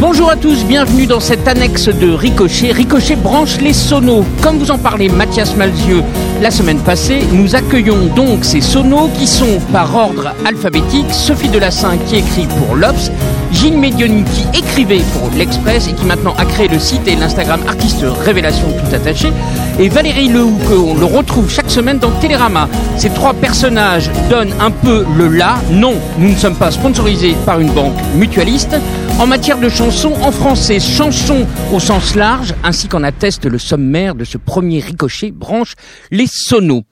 Bonjour à tous, bienvenue dans cette annexe de Ricochet. Ricochet branche les sonos. Comme vous en parlez Mathias Malzieux la semaine passée, nous accueillons donc ces sonos qui sont par ordre alphabétique. Sophie Delassin qui écrit pour l'Obs, Gilles Medioni qui écrivait pour l'Express et qui maintenant a créé le site et l'Instagram Artiste Révélation tout attaché, et Valérie Lehoux on le retrouve chaque semaine dans Télérama. Ces trois personnages donnent un peu le là. Non, nous ne sommes pas sponsorisés par une banque mutualiste. En matière de chansons en français, chansons au sens large, ainsi qu'en atteste le sommaire de ce premier ricochet, branche les sonos.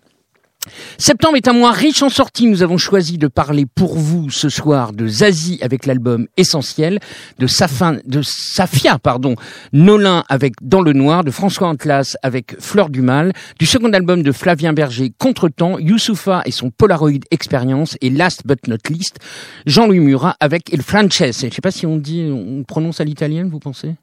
Septembre est un mois riche en sorties. Nous avons choisi de parler pour vous ce soir de Zazie avec l'album Essentiel, de, Safia, pardon, Nolin avec Dans le Noir, de François Antlas avec Fleur du Mal, du second album de Flavien Berger Contretemps, Youssoufa et son Polaroid Expérience et last but not least, Jean-Louis Murat avec Il Francese. Je ne sais pas si on dit, on prononce à l'italienne, vous pensez?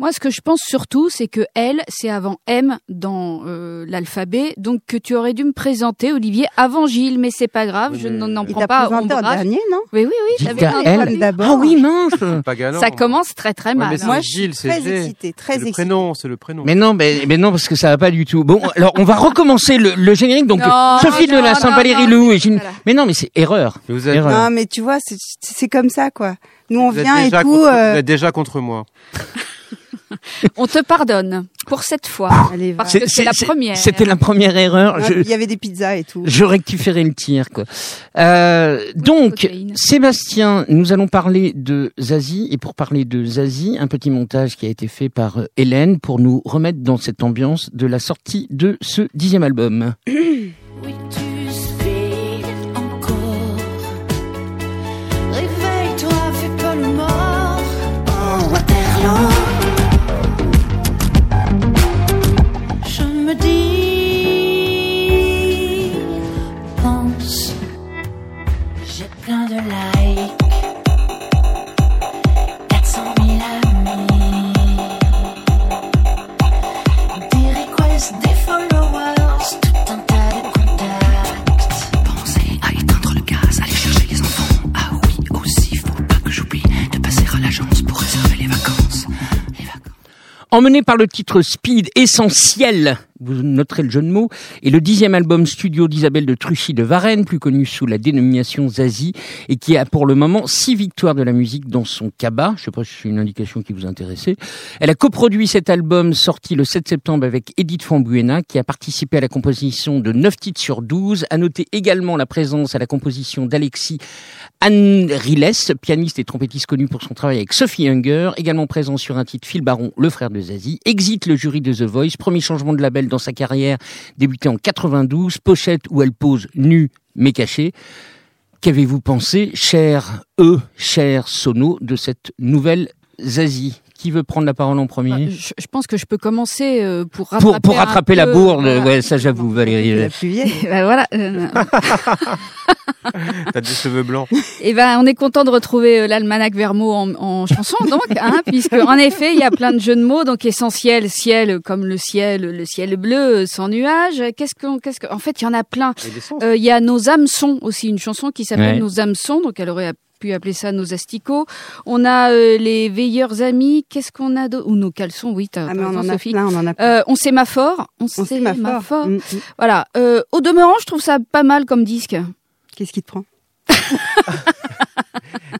Moi, ce que je pense surtout, c'est que L, c'est avant M dans euh, l'alphabet, donc que tu aurais dû me présenter, Olivier, avant Gilles, mais c'est pas grave, je n'en prends pas. en dernier, non? Oui, oui, oui. J'avais un d'abord. Ah oui, mince Pas galant. Ça commence très très mal. Ouais, mais c'est Moi, Gilles, c'est Très excité, très le prénom, c'est le prénom. Mais non, mais, mais non, parce que ça va pas du tout. Bon, alors on va recommencer le, le générique. Donc Non, Sophie non, de la Saint-Valérie non, Lou et Gilles. voilà. Mais non, mais c'est erreur. Mais vous êtes, Erreur. Non, mais tu vois, c'est- c'est comme ça, quoi. Nous, on vous êtes vient et tout. contre, euh, vous êtes déjà contre moi. On te pardonne pour cette fois. allez, va. Parce que c'est la première. C'était la première erreur. Ouais, Il y avait des pizzas et tout. je rectifierai le tir, quoi. Euh, donc. Sébastien, nous allons parler de Zazie. Et pour parler de Zazie, un petit montage qui a été fait par euh, Hélène pour nous remettre dans cette ambiance de la sortie de ce dixième album. Par le titre Speed Essentiel, vous noterez le jeu de mots, et le dixième album studio d'Isabelle de Truchy de Varennes, plus connu sous la dénomination Zazie, et qui a pour le moment six victoires de la musique dans son cabas. Je sais pas si c'est une indication qui vous intéressait. Elle a coproduit cet album sorti le 7 septembre avec Edith Fambuena, qui a participé à la composition de 9 titres sur 12. À noter également la présence à la composition d'Alexis Anne Riles, pianiste et trompettiste connu pour son travail avec Sophie Hunger, également présent sur un titre Phil Baron, le frère de Zazie, exit le jury de The Voice, premier changement de label dans sa carrière, débuté en 92, pochette où elle pose nue mais cachée. Qu'avez-vous pensé, cher eux, cher Sono, de cette nouvelle Zazie? Qui veut prendre la parole en premier Je, je pense que je peux commencer euh, pour rattraper, pour, rattraper la peu, bourde, voilà. ouais, ça j'avoue Valérie. La plus vieille. Ben voilà. euh, T'as des cheveux blancs. Et ben, on est content de retrouver euh, l'almanach Vermo en, en chanson, donc, hein, puisque en effet, il y a plein de jeux de mots, donc essentiel, ciel, comme le ciel, le ciel bleu, sans nuages. Qu'est-ce qu'on, qu'est-ce que, en fait, il y en a plein. Sens. Euh, Il y a nos hameçons aussi, une chanson qui s'appelle Ouais. Nos hameçons, donc elle aurait pu appeler ça nos asticots. On a euh, les veilleurs amis. Qu'est-ce qu'on a d'autre Ou nos caleçons, oui, Ah, mais on en a Sophie. plein, on en a plein. Euh, on sémaphore. On, On sait ma sémaphore. Mm, mm. Voilà. Euh, au demeurant, je trouve ça pas mal comme disque. Qu'est-ce qui te prend?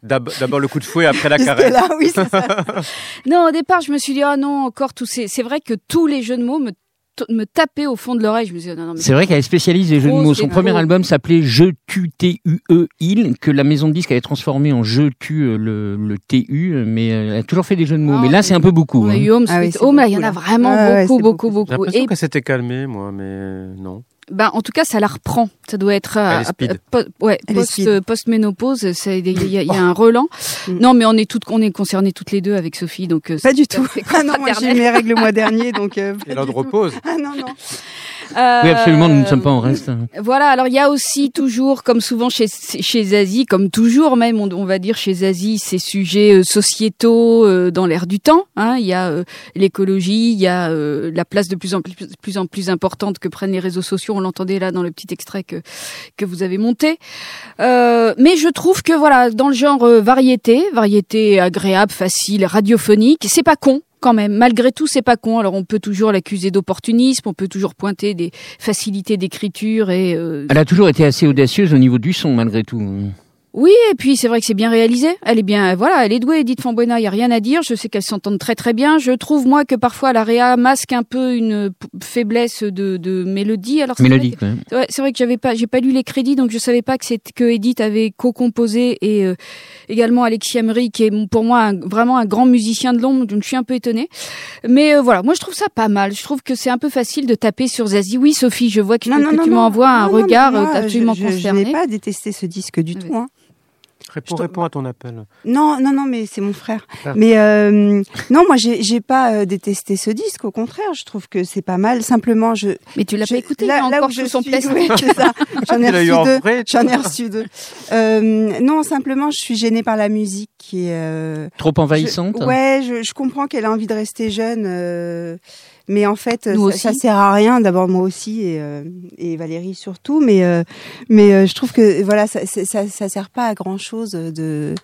D'ab- D'abord le coup de fouet, après la caresse. là, oui, c'est ça. Non, au départ, je me suis dit, ah non, encore tous ces. C'est vrai que tous les jeux de mots me, me tapaient au fond de l'oreille. Je me suis dit, non, non, mais C'est vrai qu'elle est spécialiste des jeux de mots. Son premier album s'appelait Je tue T-U-E il, que la maison de disques avait transformé en Je tue euh, le, le T-U, mais euh, elle a toujours fait des jeux de mots. Ah, mais là, c'est un peu beaucoup. A hein. Home Ah oui, Home, là, il y en a vraiment ouais, beaucoup, beaucoup, beaucoup. J'ai l'impression Et que s'était calmé, moi, mais non. Ben, en tout cas, ça la reprend. Ça doit être euh, Elle est speed. po- ouais, est post, speed. euh, post-ménopause. c'est- Il y, a- il y a un relan. Mm. Non, mais on est toutes, on est concernées toutes les deux avec Sophie, donc euh, Pas du tout. Ah non, moi j'ai eu mes règles le mois dernier, donc. euh, Et l'heure de repose. Ah non, non. Euh, Oui, absolument, nous ne sommes pas en reste. hein. Voilà, alors il y a aussi toujours, comme souvent chez, chez Zazie, comme toujours même, on, on va dire chez Zazie, ces sujets euh, sociétaux euh, dans l'air du temps. hein. Il y a euh, l'écologie, il y a euh, la place de plus en plus, plus en plus importante que prennent les réseaux sociaux. On l'entendait là dans le petit extrait que, que vous avez monté. Euh, mais je trouve que voilà, dans le genre euh, variété, variété agréable, facile, radiophonique, c'est pas con quand même. Malgré tout, c'est pas con. Alors on peut toujours l'accuser d'opportunisme, on peut toujours pointer des facilités d'écriture et euh, Elle a toujours été assez audacieuse au niveau du son, malgré tout. Oui. Et puis c'est vrai que c'est bien réalisé. Elle est bien, voilà, elle est douée. Edith Fambuena, il y a rien à dire. Je sais qu'elles s'entendent très très bien. Je trouve moi que parfois la réa masque un peu une faiblesse de, de mélodie. Alors c'est vrai que- ouais, c'est vrai que j'avais pas, j'ai pas lu les crédits, donc je savais pas que c'est que Edith avait co-composé et euh, également Alexis Emery, qui est pour moi un- vraiment un grand musicien de l'ombre. Donc je suis un peu étonnée. Mais euh, voilà, moi je trouve ça pas mal. Je trouve que c'est un peu facile de taper sur Zazie. Oui, Sophie, je vois que, que tu m'envoies un Non, non, mais regard moi, euh, absolument je, je, je concerné. n'ai pas détesté ce disque du Oui. tout. Hein. Réponds, réponds à ton appel. Non, non, non, mais c'est mon frère. Ah. Mais euh, non, moi, j'ai j'ai pas euh, détesté ce disque. Au contraire, je trouve que c'est pas mal. Simplement, je. Mais tu l'as je- pas écouté, là, là encore où je son suis, plastique. oui, c'est ça. J'en ai reçu deux. vrai, J'en ai reçu deux. Euh, non, simplement, je suis gênée par la musique qui est. euh, Trop envahissante. je- ouais, je, je comprends qu'elle a envie de rester jeune, euh, mais en fait, Nous ça, sert à rien. D'abord moi aussi et, euh, et Valérie surtout, mais euh, mais euh, je trouve que voilà, ça, ça, ça, ça sert pas à grand chose de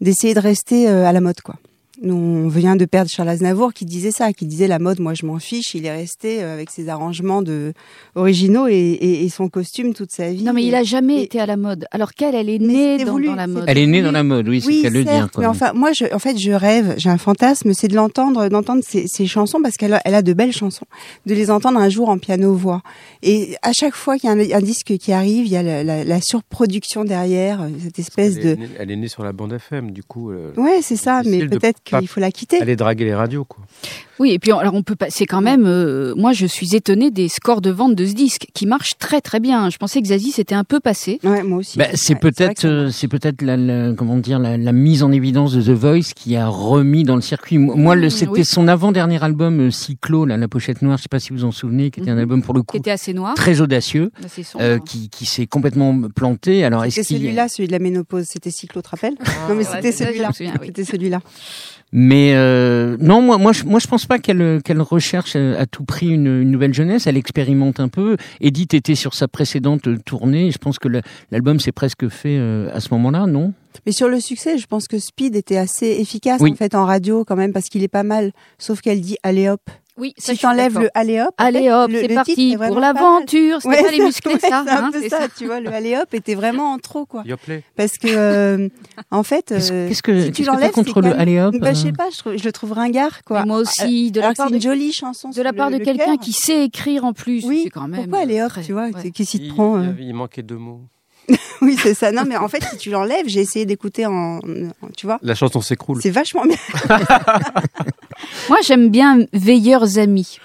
d'essayer de rester euh, à la mode, quoi. Nous, on vient de perdre Charles Aznavour qui disait ça, qui disait la mode, moi je m'en fiche. Il est resté euh, avec ses arrangements de originaux et, et, et son costume toute sa vie. Non, mais il a jamais et- été à la mode. Alors qu'elle, elle est née dans, voulu, dans la c'est- mode. Elle est née dans la mode, oui, c'est Oui, qu'elle le dire. quoi. mais enfin, moi, je, en fait, je rêve, j'ai un fantasme, c'est de l'entendre, d'entendre ces chansons parce qu'elle a, elle a de belles chansons, de les entendre un jour en piano-voix. Et à chaque fois qu'il y a un, un disque qui arrive, il y a la, la- la surproduction derrière, cette espèce Elle est, de. née, elle est née sur la bande FM, du coup. euh, Ouais, c'est ça, mais peut-être qu'il faut la quitter. Elle est draguer les radios, quoi. Oui, et puis alors on peut pas. C'est quand même. euh, moi, je suis étonnée des scores de vente de ce disque qui marche très très bien. Je pensais que Zazie s'était un peu passé. Ouais, moi aussi. Bah, c'est peut-être, euh, c'est peut-être la, la- comment dire, la, la mise en évidence de The Voice qui a remis dans le circuit. Moi, Mmh, c'était oui. son avant-dernier album, euh, Cyclo, là, la pochette noire. Je sais pas si vous en souvenez, qui était un Mhm. album pour le Qui coup était assez noir. très audacieux, assez sombre. euh, qui, qui s'est complètement planté. Alors, est-ce C'était celui-là, celui de la ménopause, c'était Cyclo, te rappelles? Non, mais ouais, c'était celui-là. C'était celui-là. Mais euh, non, moi, moi, je, moi, je pense pas qu'elle qu'elle recherche à tout prix une, une nouvelle jeunesse. Elle expérimente un peu. Edith était sur sa précédente tournée. Je pense que l'album s'est presque fait euh, à ce moment-là, non? Mais sur le succès, je pense que Speed était assez efficace Oui. en fait en radio quand même parce qu'il est pas mal. Sauf qu'elle dit allez hop. Oui, ça, Si t'enlèves d'accord. le allez hop, Allez hop, c'est parti pour l'aventure. C'était Ouais, pas les c'est- musclés, ouais, ça. C'est un hein, peu c'est ça, tu vois. Le allez hop était vraiment en trop quoi. Yoplait. Parce que euh, en fait, Qu'est-ce euh, qu'est-ce que si tu qu'est-ce que t'as l'enlèves, contre le allez hop bah, je euh sais pas, je, trouve- je le trouve ringard quoi. Moi aussi, de la Alors part c'est de une jolie chanson. de la le- part de quelqu'un qui sait écrire en plus. Oui. quand même. Pourquoi allez hop, très- tu vois Qu'est-ce qui te prend euh il manquait deux mots. Oui, c'est ça. Non, mais en fait, si tu l'enlèves, j'ai essayé d'écouter en, en- tu vois. La chanson s'écroule. C'est vachement bien. Moi, j'aime bien Veilleurs Amis.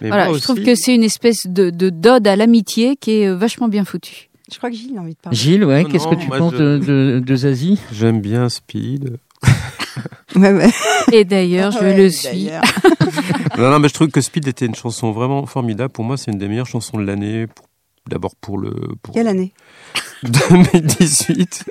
Mais Voilà, je trouve que c'est une espèce de, de d'ode à l'amitié qui est euh, vachement bien foutue. Je crois que Gilles a envie de parler. Gilles, ouais, qu'est-ce que tu penses je- de, de, de Zazie? J'aime bien Speed. Ouais, ouais. Et d'ailleurs, je Ouais, le suis. non, non, mais je trouve que Speed était une chanson vraiment formidable. Pour moi, c'est une des meilleures chansons de l'année. Pour- D'abord pour le pour Quelle année? 2018.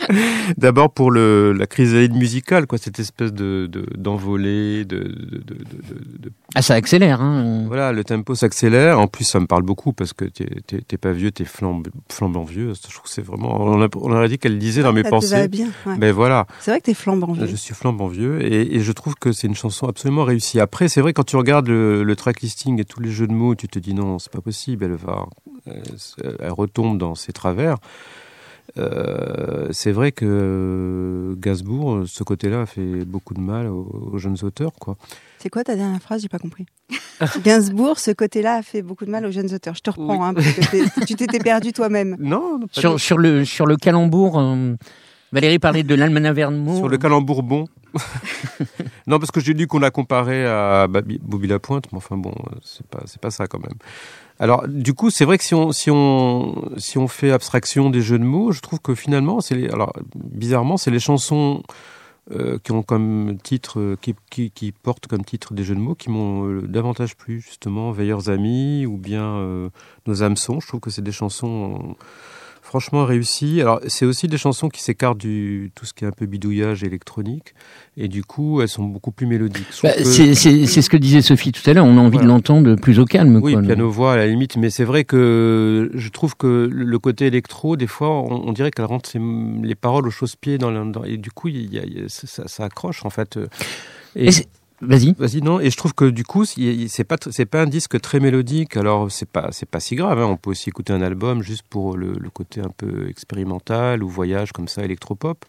D'abord pour le la chrysalide musicale, quoi, cette espèce de de- d'envolée, de, de, de, de- de- de- Ah, ça accélère, hein. voilà, le tempo s'accélère. En plus, ça me parle beaucoup parce que t'es pas vieux, t'es flambe, flambant vieux. Je trouve que c'est vraiment. On, a- on aurait dit qu'elle disait dans mes Ça te pensées. bien. ouais. Ben voilà. C'est vrai que t'es flambant vieux. Je suis flambant vieux et, et je trouve que c'est une chanson absolument réussie. Après, c'est vrai quand tu regardes le, le track listing et tous les jeux de mots, tu te dis non, c'est pas possible. Elle va, elle, elle retombe dans ses travers. Euh, c'est vrai que Gainsbourg, ce côté-là, a fait beaucoup de mal aux, aux jeunes auteurs, quoi. C'est quoi ta dernière phrase? J'ai pas compris. Gainsbourg, ce côté-là a fait beaucoup de mal aux jeunes auteurs. Je te reprends, Oui. hein, parce que t'es- tu t'étais perdu toi-même. Non, Sur, sur, le, sur le calembour, euh, Valérie parlait de l'Almanach Vermo. sur le calembour bon. non, parce que j'ai lu qu'on l'a comparé à Bobby Lapointe, mais enfin bon, c'est pas, c'est pas ça quand même. Alors, du coup, c'est vrai que si on, si on, si on fait abstraction des jeux de mots, je trouve que finalement, c'est alors, bizarrement, c'est les chansons euh, qui ont comme titre, euh, qui, qui, portent comme titre des jeux de mots qui m'ont euh, davantage plu, justement, Veilleurs Amis ou bien Nos hameçons. Je trouve que c'est des chansons franchement réussies. Alors, c'est aussi des chansons qui s'écartent du tout ce qui est un peu bidouillage électronique, et du coup, elles sont beaucoup plus mélodiques. Bah, que- c'est ce que disait Sophie tout à l'heure. On a envie Voilà. de l'entendre plus au calme. Oui, quoi, piano-voix à la limite, mais c'est vrai que je trouve que le côté électro, des fois, on, on dirait qu'elle rentre ses- les paroles au chausse-pied, dans, dans- et du coup, il y a- il y a- ça, ça accroche en fait. Et, Vas-y. vas-y, non. Et je trouve que du coup, c'est pas c'est pas un disque très mélodique. Alors c'est pas c'est pas si grave. hein. On peut aussi écouter un album juste pour le, le côté un peu expérimental ou voyage comme ça, électropop.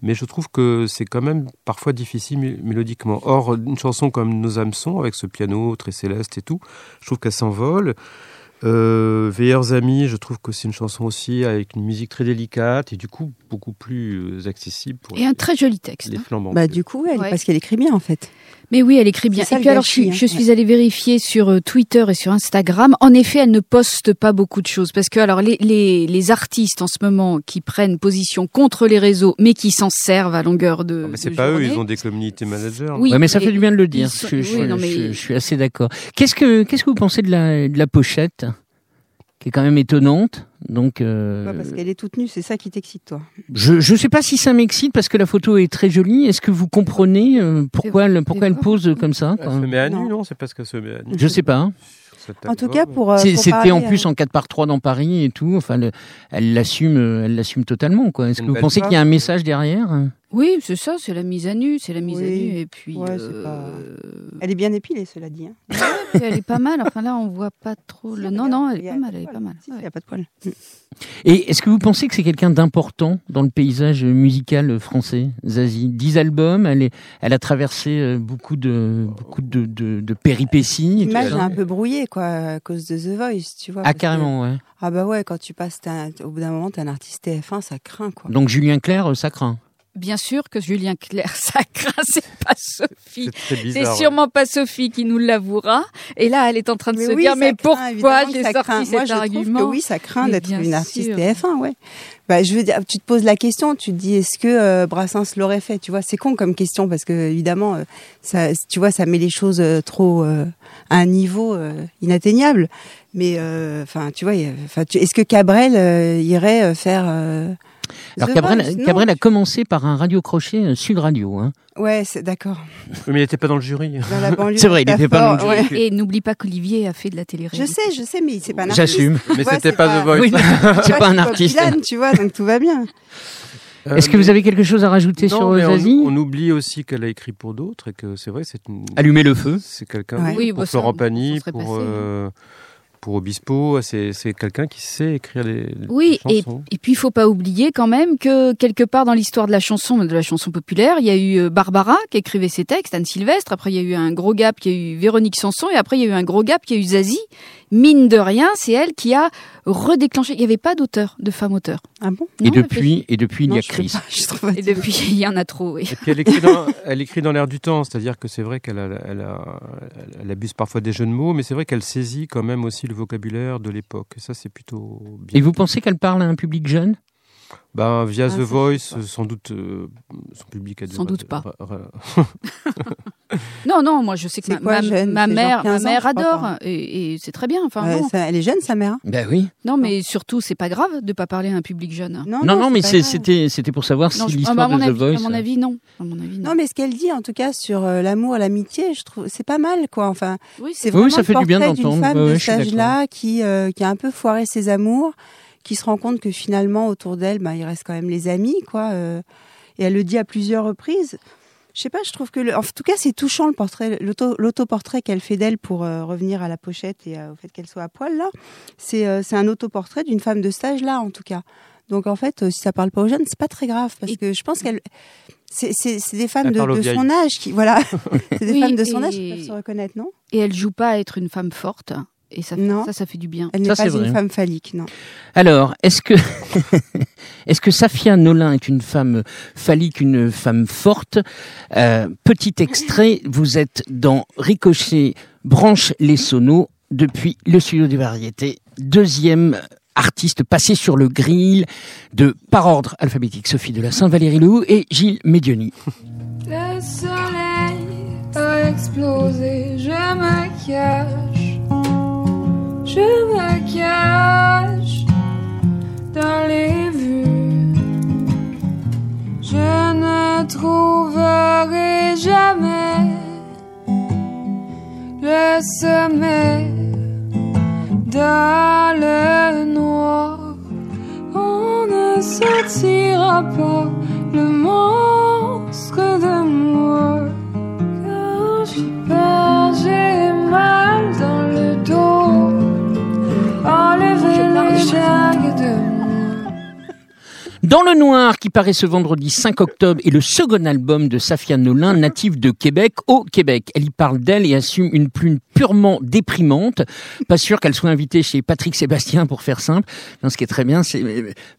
Mais je trouve que c'est quand même parfois difficile mé- mélodiquement. Or, une chanson comme Nos hameçons, avec ce piano très céleste et tout, je trouve qu'elle s'envole. Euh, Veilleurs Amis, je trouve que c'est une chanson aussi avec une musique très délicate et du coup beaucoup plus euh, accessible pour Et un très joli texte. les hein. flambants. Bah du coup, elle, Ouais. parce qu'elle écrit bien en fait. Mais oui, elle écrit bien. Et puis alors, je suis, hein. je suis allée vérifier sur euh, Twitter et sur Instagram. En effet, elle ne poste pas beaucoup de choses parce que alors les, les, les artistes en ce moment qui prennent position contre les réseaux, mais qui s'en servent à longueur de. Ah, mais c'est pas eux, ils ont des community managers. Oui, Ouais, mais ça fait du bien de le dire. Je, je- oui, non, mais- je- je suis assez d'accord. Qu'est-ce que qu'est-ce que vous pensez de la de la pochette, qui est quand même étonnante. Donc, euh, Pas parce qu'elle est toute nue, c'est ça qui t'excite toi. je je sais pas si ça m'excite parce que la photo est très jolie. Est-ce que vous comprenez euh, pourquoi elle, pourquoi elle pose comme ça Elle se met à nu, Non. non C'est parce qu'elle se met à nu. Je sais pas. En tout cas, pour. euh, C'était en plus en 4 par 3 dans Paris et tout. Enfin, le- elle l'assume, euh, elle l'assume totalement. quoi. Est-ce que vous pensez qu'il y a un message derrière? Oui, c'est ça, c'est la mise à nu, c'est la mise à nu. Et puis, Ouais, c'est euh, pas- Elle est bien épilée, cela dit. hein. Elle est pas mal. Enfin là, on voit pas trop le. Non, non, elle est pas mal, elle est pas mal. Il n'y a pas de poil. Et est-ce que vous pensez que c'est quelqu'un d'important dans le paysage musical français, Zazie? Dix albums, elle, est, elle a traversé euh, beaucoup de, beaucoup de, de, de péripéties. L'image est un peu brouillée, quoi, à cause de The Voice, tu vois. Ah, parce que- carrément, ouais. Ah bah ouais, quand tu passes, au bout d'un moment, t'es un artiste TF1, ça craint, quoi. Donc Julien Clerc, euh, ça craint. Bien sûr que Julien Clerc, ça craint, c'est pas Sophie. C'est ouais. sûrement pas Sophie qui nous l'avouera. Et là, elle est en train de se oui, dire, mais craint, pourquoi j'ai ça sorti craint. cet Moi, je argument que oui, ça craint d'être une artiste sûr. TF1, ouais. Bah, je veux dire, tu te poses la question, tu te dis, est-ce que euh, Brassens l'aurait fait Tu vois, c'est con comme question parce que évidemment, euh, ça, tu vois, ça met les choses euh, trop euh, à un niveau euh, inatteignable. Mais euh, enfin, tu vois, enfin, est-ce que Cabrel euh, irait faire euh, Alors Cabrel, a commencé par un radio crochet euh, Sud Radio. Hein. Ouais, c'est d'accord. Mais il n'était pas dans le jury. Dans la banlieue. C'est vrai, il était pas dans le ouais. jury. Et n'oublie pas qu'Olivier a fait de la télé Je sais, je sais, mais c'est pas un artiste. J'assume. Mais c'était pas, pas- The Voice. Oui, c'est pas un artiste. Dylan, tu vois, donc tout va bien. Euh, Est-ce que vous avez quelque chose à rajouter non, sur on, Zazie? on oublie aussi qu'elle a écrit pour d'autres et que c'est vrai, c'est une. Allumer le feu. C'est quelqu'un Ouais. Oui, pour bah, Florent Pagny, pour, passé, hein. euh, pour Obispo. C'est quelqu'un qui sait écrire des, Oui, des et, chansons. et puis il faut pas oublier quand même que quelque part dans l'histoire de la chanson, de la chanson populaire, il y a eu euh, Barbara qui écrivait ses textes, Anne Sylvestre, après il y a eu un gros gap qui a eu Véronique Sanson, et après il y a eu un gros gap qui a eu Zazie. Mine de rien, c'est elle qui a redéclenché. Il n'y avait pas d'auteur, de femme auteur. Ah bon? Et Non, depuis, et depuis il y a pas, trouve Et depuis, il y en a trop, oui. Et puis elle écrit dans, elle écrit dans l'air du temps, c'est-à-dire que c'est vrai qu'elle a- elle a- elle abuse parfois des jeux de mots, mais c'est vrai qu'elle saisit quand même aussi le vocabulaire de l'époque. Et ça, c'est plutôt bien. Et vous pensez qu'elle parle à un public jeune? Ben, via Ah, The Voice, sans doute, euh, son public a dû Sans doute pas. Non, non, moi je sais que C'est ma, quoi, ma- jeune? ma mère, ma 15 ans, mère adore et, et c'est très bien. Enfin, ça- elle est jeune, sa mère. hein? Ben oui. non, mais surtout c'est pas grave de pas parler à un public jeune. Non, non, mais c'était c'était pour savoir Non, si ah, l'histoire bah, de The Voice. à mon avis, non. À mon avis, non. Non, mais ce qu'elle dit, en tout cas, sur euh, l'amour, l'amitié, je trouve, c'est pas mal, quoi. Enfin, oui, c'est Oui, vraiment ça le fait du bien portrait d'une d'entendre. femme de cet âge-là qui, euh, qui a un peu foiré ses amours, qui se rend compte que finalement, autour d'elle, bah, il reste quand même les amis, quoi. euh, et elle le dit à plusieurs reprises. Je sais pas, je trouve que, le- en tout cas, c'est touchant le portrait, l'auto- l'autoportrait qu'elle fait d'elle pour euh, revenir à la pochette et euh, au fait qu'elle soit à poil là. C'est euh, c'est un autoportrait d'une femme de cet âge-là, en tout cas. Donc en fait, euh, si ça parle pas aux jeunes, c'est pas très grave parce Et- que je pense qu'elle, c'est des femmes de, son âge qui, voilà, c'est des Oui, femmes de son âge qui peuvent se reconnaître, non? Et elle joue pas à être une femme forte. Et ça, Non. ça, ça fait du bien. Elle n'est pas une vrai. femme phallique, non. Alors, est-ce que est-ce que Safia Nolin est une femme phallique, une femme forte? Euh, Petit extrait, vous êtes dans Ricochet branche les sonos depuis le studio des variétés, deuxième artiste passé sur le grill de par ordre alphabétique Sophie de la Saint-Valéry Lou et Gilles Médioni. Le soleil a explosé, je me cache, je me cache dans les vues. Je ne trouverai jamais le sommet dans le noir. On ne sortira pas Dans le Noir, qui paraît ce vendredi 5 octobre, est le second album de Safia Nolin, native de Québec, au Québec. Elle y parle d'elle et assume une plume purement déprimante. Pas sûr qu'elle soit invitée chez Patrick Sébastien pour faire simple. Ce qui est très bien, c'est,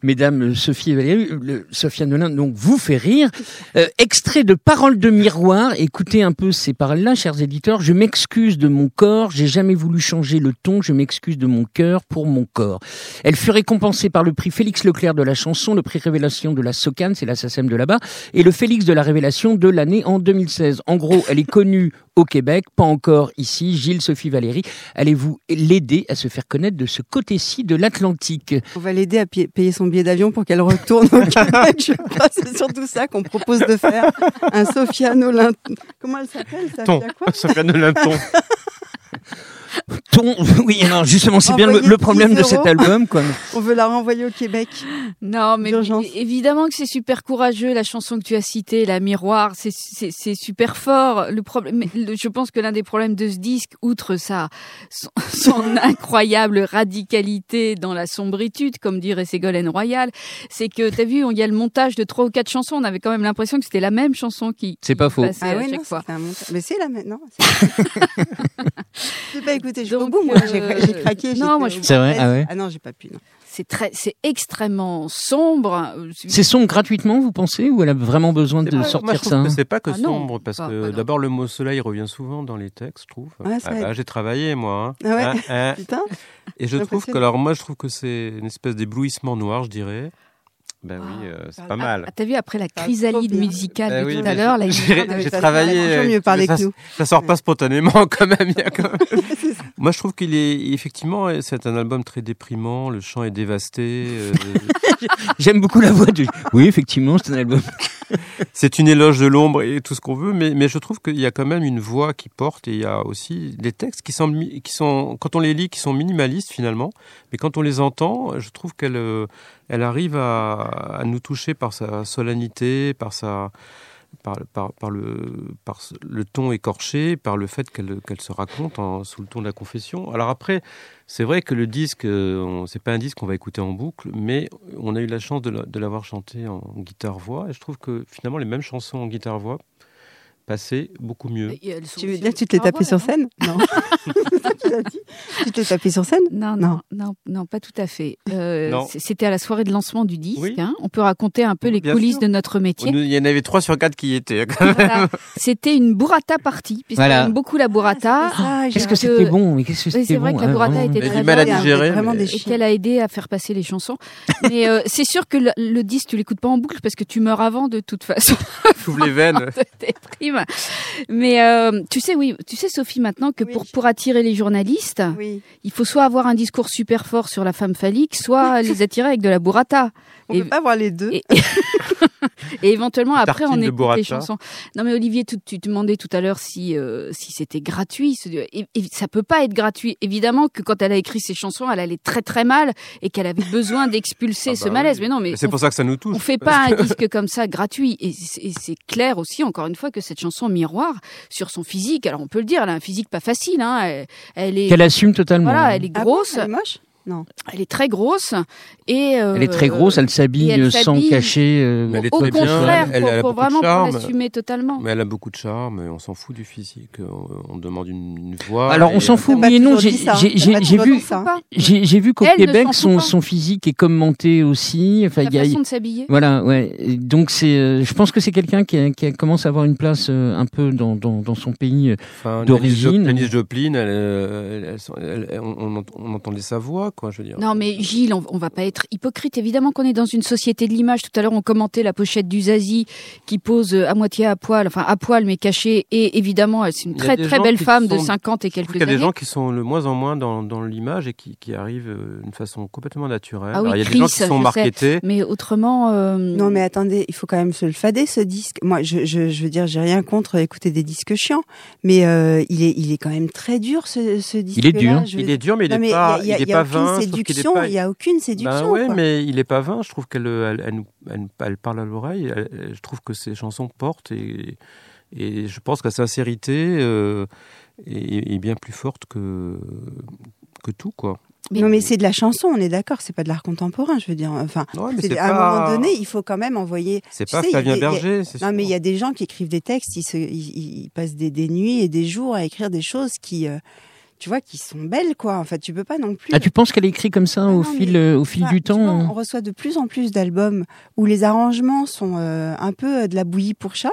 mesdames Sophie et Valérie, Safia Nolin, donc, vous fait rire. Euh, extrait de Paroles de miroir. Écoutez un peu ces paroles-là, chers éditeurs. Je m'excuse de mon corps. J'ai jamais voulu changer le ton. Je m'excuse de mon cœur pour mon corps. Elle fut récompensée par le prix Félix Leclerc de la chanson, le prix Révélation de la SOCAN, c'est la SACEM de là-bas, et le Félix de la Révélation de l'année en 2016. En gros, elle est connue au Québec, pas encore ici. Gilles, Sophie, Valérie, allez-vous l'aider à se faire connaître de ce côté-ci de l'Atlantique? On va l'aider à payer son billet d'avion pour qu'elle retourne au Québec. Je crois que c'est surtout ça qu'on propose de faire. Un Sophia Nolin. Comment elle s'appelle? De l'inton. Ton, oui, alors justement, c'est bien le, problème 10 de cet album, quoi. On veut la renvoyer au Québec. Non, mais évidemment que c'est super courageux la chanson que tu as citée, la miroir, c'est c'est c'est super fort. Le problème, le- je pense que l'un des problèmes de ce disque, outre sa son, son incroyable radicalité dans la sombritude, comme dirait Ségolène Royal, c'est que t'as vu, il y a le montage de trois ou quatre chansons, on avait quand même l'impression que c'était la même chanson qui, C'est pas faux. chaque non, un montage. Mais c'est la même, non c'est- J'ai pas écouté jusqu'au Donc, bout, moi. J'ai euh, j'ai craqué. non, moi, je- C'est vrai, ah ouais Ah non, j'ai pas pu. Non. C'est très, c'est extrêmement sombre. C'est sombre gratuitement, vous pensez, ou elle a vraiment besoin C'est de pas- sortir moi, je trouve ça que c'est pas que Ah non, sombre, parce pas- que d'abord, le mot soleil revient souvent dans les textes, je trouve. Ouais, ça Ah bah, J'ai travaillé, moi. hein. Ah ouais Hein, hein. Putain. Et je trouve que, alors moi, je trouve que c'est une espèce d'éblouissement noir, je dirais. Ben oui, euh, c'est pas mal. Ah, T'as vu après la Ah, chrysalide musicale Eh de oui, tout à l'heure, là, il j'ai- travaillé. euh, mieux parler ça, que nous. ça sort pas spontanément quand même. quand Moi, je trouve qu'il est effectivement, c'est un album très déprimant. Le chant est dévasté. euh, J'aime beaucoup la voix de. Oui, effectivement, c'est un album. c'est une éloge de l'ombre et tout ce qu'on veut, mais, je trouve qu'il y a quand même une voix qui porte et il y a aussi des textes qui mi- qui sont, quand on les lit, qui sont minimalistes finalement, mais quand on les entend, je trouve qu'elle euh, elle arrive à, nous toucher par sa solennité, par sa par, le, par le ton écorché, par le fait qu'elle qu'elle se raconte sous le ton de la confession. Alors après, c'est vrai que le disque, euh, c'est pas un disque qu'on va écouter en boucle, mais on a eu la chance de l'avoir chanté en guitare-voix, et je trouve que finalement les mêmes chansons en guitare-voix beaucoup mieux. Tu veux dire tu te l'es tapé sur scène Non. tu te l'es tapé sur scène Non, non, non, non, pas tout à fait. Euh, C'était à la soirée de lancement du disque. Oui. hein. On peut raconter un peu les Bien coulisses sûr. de notre métier. Il y en avait trois sur quatre qui y étaient. quand même. Voilà. C'était une burrata party, puisqu'on Voilà. aime beaucoup la burrata. Ah, Qu'est-ce j'ai- que c'était bon Mais qu'est-ce que c'était c'est vrai bon que la hein, burrata vraiment. était J'ai très du mal à digérer. Mais- et qu'elle a aidé à faire passer les chansons. Mais euh, c'est sûr que le, le disque, tu l'écoutes pas en boucle parce que tu meurs avant de toute façon. J'ouvre les veines. Mais euh, tu sais, oui, tu sais, Sophie, maintenant que Oui. pour, pour attirer les journalistes, Oui. il faut soit avoir un discours super fort sur la femme phallique, soit les attirer avec de la burrata. On Et- peut pas voir les deux. Et, et éventuellement, Une après, on écoute les chansons. Non, mais Olivier, tu, tu te demandais tout à l'heure si, euh, si c'était gratuit. Ce- Et, et ça peut pas être gratuit. Évidemment que quand elle a écrit ces chansons, elle allait très très mal et qu'elle avait besoin d'expulser Ah ce bah malaise. oui. Mais non, mais Mais C'est on, pour ça que ça nous touche. on fait pas un disque comme ça gratuit. Et c'est et c'est clair aussi, encore une fois, que cette chanson miroir sur son physique. Alors on peut le dire, elle a un physique pas facile. Hein. Elle, elle est, Qu'elle assume totalement. voilà, elle est Ah bon, grosse. elle est moche? Non. Elle est très grosse et euh, Elle est très grosse, elle s'habille sans cacher. euh, Mais elle est au très bien, contraire, elle- pour, elle a pour beaucoup de vraiment pour l'assumer totalement. Mais elle a beaucoup de charme, on s'en fout du physique. On, on demande une, une voix. Alors on s'en fout, et non. J'ai vu, j'ai vu qu'au Québec, son, physique est commenté aussi. Enfin, La il y a, façon de s'habiller. Voilà, ouais. Donc c'est, euh, je pense que c'est quelqu'un qui, commence à avoir une place euh, un peu dans, dans, dans son pays. Enfin, d'origine. Janis Joplin, on entendait sa voix, quoi, je veux dire. Non, mais Gilles, on, on va pas être hypocrite. Évidemment qu'on est dans une société de l'image. Tout à l'heure, on commentait la pochette du Zazie qui pose euh, à moitié à poil, enfin à poil mais caché. Et évidemment, elle, c'est une Il très très belle femme de sont- 50 et quelques qu'il y a des années. gens qui sont le moins en moins dans, dans l'image et qui, qui arrivent euh, d'une façon complètement naturelle. Ah oui, Alors, il y a Chris, des gens qui sont sais. marketés. Mais autrement, euh, Non, mais attendez, il faut quand même se le fader ce disque. Moi, je, je, je veux dire, j'ai rien contre écouter des disques chiants, mais euh, il est, il est quand même très dur ce, ce disque. Il est dur. Il est dur, mais il non, n'est mais pas, il il est il pas aucune vain. séduction. pas- Il y a aucune séduction. Ben quoi. mais il est pas vain. Je trouve qu'elle elle, elle, parle à l'oreille. Je trouve que ses chansons portent et, et je pense que la sincérité euh, est, est bien plus forte que, que tout, quoi. Mais- non, mais c'est de la chanson, on est d'accord. C'est pas de l'art contemporain, je veux dire. Enfin, Ouais, mais à un moment donné, il faut quand même envoyer. c'est pas sais, Flavien des- Berger. c'est Non, mais il y a des gens qui écrivent des textes, ils, se, ils, ils passent des, des nuits et des jours à écrire des choses qui, euh, tu vois, qui sont belles, quoi. En fait, tu peux pas non plus. Ah, tu penses qu'elle écrit comme ça Ah au non, fil, mais- au fil Enfin, du vois, temps on reçoit de plus en plus d'albums où les arrangements sont euh, un peu euh, de la bouillie pour chat.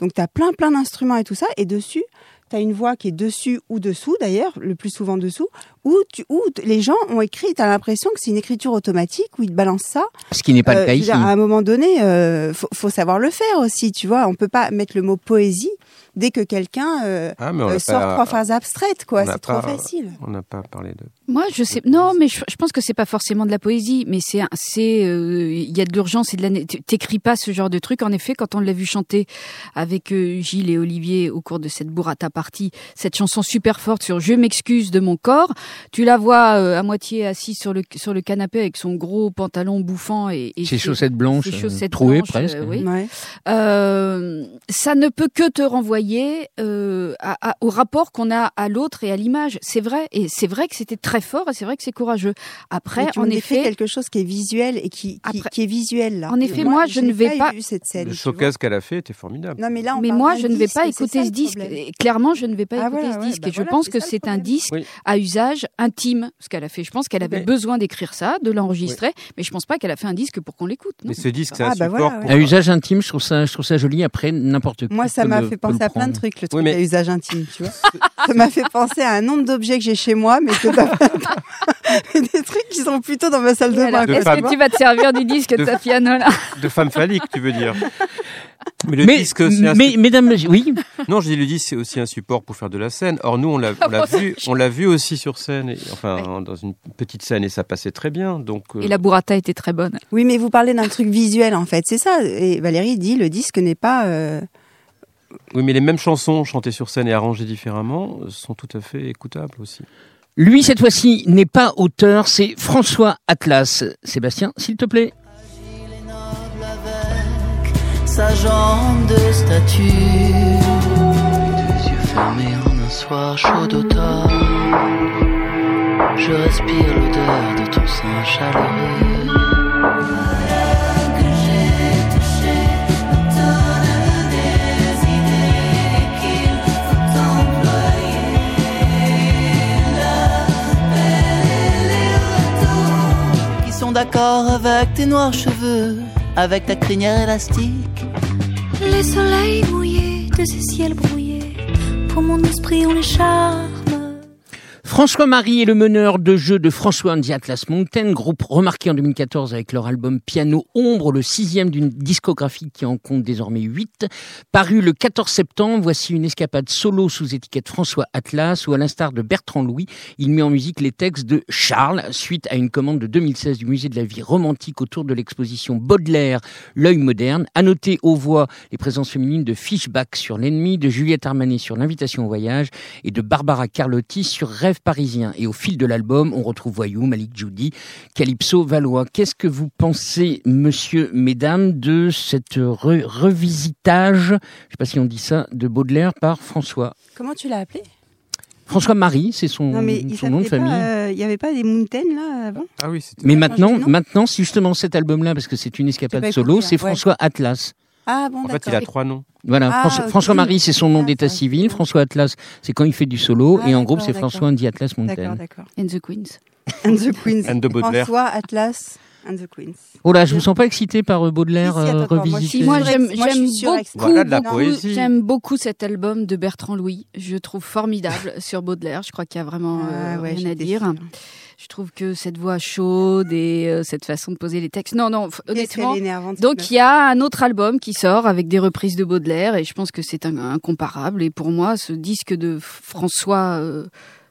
Donc, tu as plein, plein d'instruments et tout ça. Et dessus, tu as une voix qui est dessus ou dessous, d'ailleurs, le plus souvent dessous, où, tu, où les gens ont écrit, tu as l'impression que c'est une écriture automatique, où ils te balancent ça. Ce qui n'est pas Euh, le cas je veux ici. dire, à un moment donné, euh, faut, faut savoir le faire aussi, tu vois. On peut pas mettre le mot poésie dès que quelqu'un euh, Ah, euh, sort pas- trois phrases abstraites, quoi. C'est trop facile. On n'a pas parlé de. Moi, je sais. Non, mais je, je pense que c'est pas forcément de la poésie, mais c'est, c'est, euh, il y a de l'urgence et de la. T'écris pas ce genre de truc. En effet, quand on l'a vu chanter avec euh, Gilles et Olivier au cours de cette burrata partie, cette chanson super forte sur "Je m'excuse de mon corps", tu la vois euh, à moitié assise sur le sur le canapé avec son gros pantalon bouffant et, et Ses ses- chaussettes blanches, ses euh, chaussettes trouées blanches, presque. euh, oui. Ouais. Euh, ça ne peut que te renvoyer euh, à- à- au rapport qu'on a à l'autre et à l'image. C'est vrai, et c'est vrai que c'était très fort, et c'est vrai que c'est courageux. Après, Mais tu en effet, quelque chose qui est visuel et qui, qui, Après- qui est visuel là. En effet, moi, je ne vais pas- vu cette scène. Le showcase qu'elle a fait était formidable. Non, mais là, on mais parle moi, je ne vais pas écouter ça, ce disque. Clairement, je ne vais pas Ah, écouter voilà, ce ouais, disque. bah et je pense que c'est un disque Oui. à usage intime, ce qu'elle a fait. Je pense qu'elle avait Mais- besoin d'écrire ça, de l'enregistrer, mais je pense pas qu'elle a fait un disque pour qu'on l'écoute. Mais ce disque, c'est Ah, un bah support voilà, pour. ouais. À usage intime, je trouve ça, je trouve ça joli. Après, n'importe qui. Moi, ça m'a fait penser à plein de trucs, le truc mais- à usage intime, tu vois. ça m'a fait penser à un nombre d'objets que j'ai chez moi, mais que des trucs qui sont plutôt dans ma salle de Et bain. De Est-ce quoi. femme. que tu vas te servir du disque de De- ta piano là De femme phallique, tu veux dire. Mais le Mais, disque, c'est un mais mesdames, oui, Non, je dis le disque, c'est aussi un support pour faire de la scène. Or, nous, on l'a on l'a bon, ça, vu, on l'a vu aussi sur scène, et- enfin, dans une petite scène, et ça passait très bien. Donc, euh, Et la burrata était très bonne. Oui, mais vous parlez d'un truc visuel, en fait. C'est ça. Et Valérie dit, le disque n'est pas... euh, oui, mais les mêmes chansons chantées sur scène et arrangées différemment sont tout à fait écoutables aussi. lui cette fois-ci n'est pas auteur, c'est François Atlas. Sébastien, s'il te plaît. Sa jambe de statue. Les yeux fermés en un soir chaud d'automne. Je respire l'odeur de ton sein chaleureux. Qui sont d'accord avec tes noirs cheveux, avec ta crinière élastique. Les soleils mouillés de ces ciels brouillés, pour mon esprit on les charme. François-Marie est le meneur de jeu de François and the Atlas Mountain, groupe remarqué en 2014 avec leur album Piano Ombre, le sixième d'une discographie qui en compte désormais huit. Paru le 14 septembre, voici une escapade solo sous étiquette François Atlas, où à l'instar de Bertrand Louis, il met en musique les textes de Charles, suite à une commande de 2016 du Musée de la vie romantique autour de l'exposition Baudelaire, L'œil moderne. À noter aux voix les présences féminines de Fishback sur l'ennemi, de Juliette Armanet sur l'invitation au voyage et de Barbara Carlotti sur Rêve parisien. Et au fil de l'album, on retrouve Voyou, Malik Judy, Calypso, Valois. Qu'est-ce que vous pensez, monsieur, mesdames, de cette re- revisitage, je ne sais pas si on dit ça, de Baudelaire par François? Comment tu l'as appelé? François Marie, c'est son, Non, mais il son nom de famille. euh, Il n'y avait pas des Mountains, là, avant? Ah oui, c'était. Mais maintenant, c'est justement cet album-là, parce que c'est une escapade solo, c'est ouais. François Atlas. Ah, bon, En fait, il a trois noms. Voilà, Ah, François, Marie, c'est son nom d'état civil. François Atlas, c'est quand il fait du solo. Ah, et en groupe, c'est. François Andy Atlas d'accord. And the Queens. And the Queens. Anne de Baudelaire. François, Atlas. And the Queens. Oh là, je vous sens pas excité par euh, Baudelaire Si, attends, euh, attends, revisité. Moi, j'aime beaucoup, Voilà de la beaucoup- poésie. j'aime beaucoup cet album de Bertrand Louis. Je le trouve formidable sur Baudelaire. Je crois qu'il y a vraiment euh, Ah ouais, rien à dire. sûre. Je trouve que cette voix chaude et euh, cette façon de poser les textes. Non, non, honnêtement. Donc il y a un autre album qui sort avec des reprises de Baudelaire et je pense que c'est incomparable. Et pour moi, ce disque de François euh,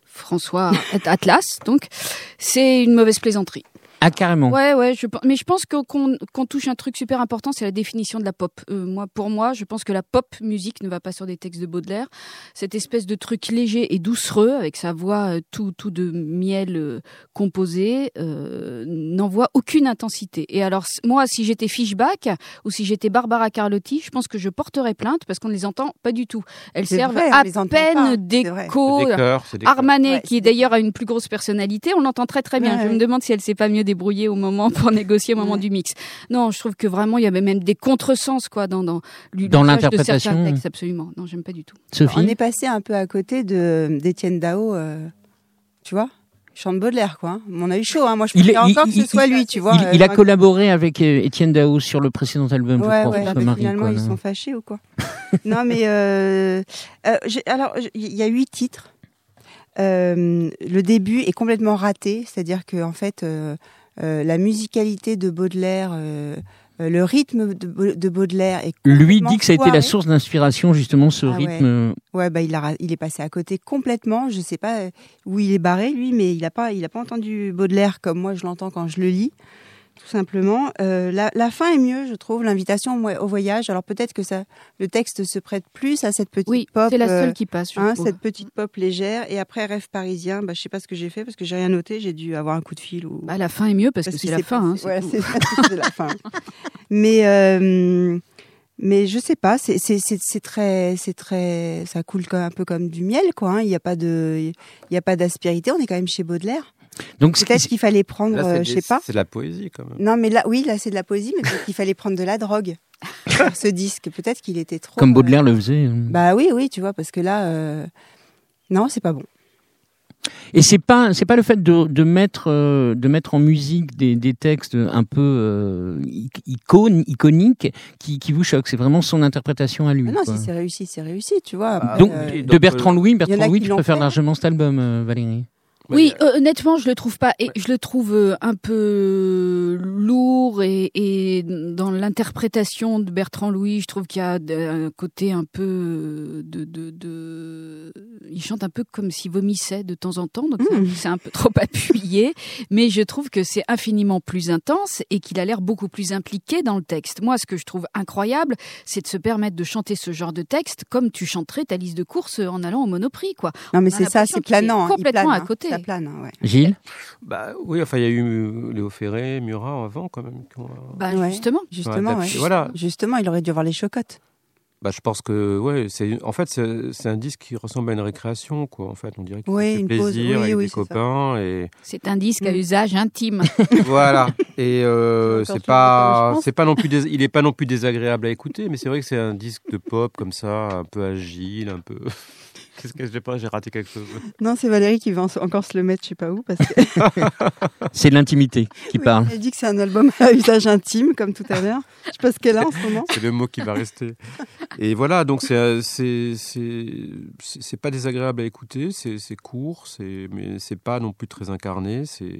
François Atlas, donc c'est une mauvaise plaisanterie. Ah, carrément. Ouais, ouais, je, mais je pense que- qu'on qu'on touche un truc super important, c'est la définition de la pop. Euh, moi, pour moi, je pense que la pop musique ne va pas sur des textes de Baudelaire. Cette espèce de truc léger et doucereux, avec sa voix euh, tout, tout de miel euh, composé, euh, n'envoie aucune intensité. Et alors, moi, si j'étais Fishback ou si j'étais Barbara Carlotti, je pense que je porterais plainte parce qu'on ne les entend pas du tout. Elles C'est servent vrai, à peine d'écho. C'est des chœurs, c'est des chœurs. Armanet, Ouais, qui d'ailleurs a une plus grosse personnalité, on l'entend très très bien. Ouais, je me demande si elle s'est pas mieux débrouillée au moment pour négocier au moment Ouais. du mix. Non, je trouve que vraiment il y avait même des contresens quoi dans dans Dans de l'interprétation. certains textes, absolument. Non, j'aime pas du tout. Sophie On est passé un peu à côté de d'Étienne Dao, euh, tu vois? Il Chante Baudelaire, quoi. On a eu chaud, hein. Moi, je Il préfère encore il- que ce il- soit lui, tu vois. il, euh, il a enfin, collaboré avec euh, Étienne Dao sur le précédent album, je Ouais, crois, ouais, François bah, Marie. finalement, quoi, ils sont fâchés ou quoi? Non, mais euh, euh, j'ai- alors, il y a huit titres. Euh, le début est complètement raté, c'est-à-dire que en fait, euh, euh, la musicalité de Baudelaire, euh, euh, le rythme de, Ba- de Baudelaire est Lui dit que ça a été la source d'inspiration, justement, ce Ah rythme. Ouais, bah il a, ra- il est passé à côté complètement. Je sais pas euh, où il est barré lui, mais il a pas, il a pas entendu Baudelaire comme moi je l'entends quand je le lis, tout simplement. Euh, la, la fin est mieux, je trouve. L'invitation au, voyage. Alors peut-être que ça, le texte se prête plus à cette petite Oui, pop. c'est la seule euh, qui passe. je hein, cette petite pop légère. Et après rêve parisien. Bah je sais pas ce que j'ai fait parce que j'ai rien noté. J'ai dû avoir un coup de fil ou. Bah, la fin est mieux parce, parce que c'est la fin. hein, voilà, c'est la. Mais euh, mais je sais pas, c'est c'est c'est c'est très c'est très ça coule un peu comme du miel quoi. hein. Il n'y a pas de il y a pas d'aspérité. On est quand même chez Baudelaire. Donc, Peut-être qu'il fallait prendre, Là, euh, je sais pas. C'est de la poésie quand même. Non mais là oui là c'est de la poésie, mais peut-être qu'il fallait prendre de la drogue ce disque. Peut-être qu'il était trop. comme euh, Baudelaire le faisait. hein. Bah oui oui tu vois parce que là euh, non c'est pas bon. Et c'est pas c'est pas le fait de, de mettre euh, de mettre en musique des, des textes un peu euh, ic- icônes iconiques qui, qui vous choquent. C'est vraiment son interprétation à lui. Ah non quoi. si c'est réussi c'est réussi tu vois. Après, Donc euh, de Bertrand Louis, Bertrand a Louis, tu préfères fait. largement cet album, euh, Valérie? Oui, euh, honnêtement, je le trouve pas. Et je le trouve euh, un peu lourd et, et dans l'interprétation de Bertrand Louis, je trouve qu'il y a un côté un peu de, de, de... il chante un peu comme s'il vomissait de temps en temps, donc c'est un- Mmh. c'est un peu trop appuyé. Mais je trouve que c'est infiniment plus intense et qu'il a l'air beaucoup plus impliqué dans le texte. Moi, ce que je trouve incroyable, c'est de se permettre de chanter ce genre de texte comme tu chanterais ta liste de courses en allant au Monoprix, quoi. non mais c'est ça c'est planant. hein. Il complètement à hein. côté. Ça plane hein, ouais. Gilles Bah oui, enfin il y a eu Léo Ferré, Murat avant quand même. euh, Bah, Ouais. justement. Justement ouais. Voilà. Justement il aurait dû avoir les chocottes. Bah, je pense que ouais, c'est en fait c'est un disque qui ressemble à une récréation quoi. En fait, on dirait qu'il Oui, fait une plaisir pause. Oui, avec oui, des ça. copains et C'est un disque à Mm. usage intime. voilà. Et euh, C'est pas c'est pas non plus dés- il est pas non plus désagréable à écouter, mais c'est vrai que c'est un disque de pop comme ça, un peu agile, un peu. Qu'est-ce que j'ai pas J'ai raté quelque chose. Non, c'est Valérie qui va en- encore se le mettre, je sais pas où, parce que C'est l'intimité qui Oui, parle. Elle dit que c'est un album à usage intime, comme tout à l'heure. Je sais pas ce qu'elle a en ce moment. C'est le mot qui va rester. Et voilà, donc c'est euh, c'est pas désagréable à écouter, c'est c'est court, c'est mais c'est pas non plus très incarné, c'est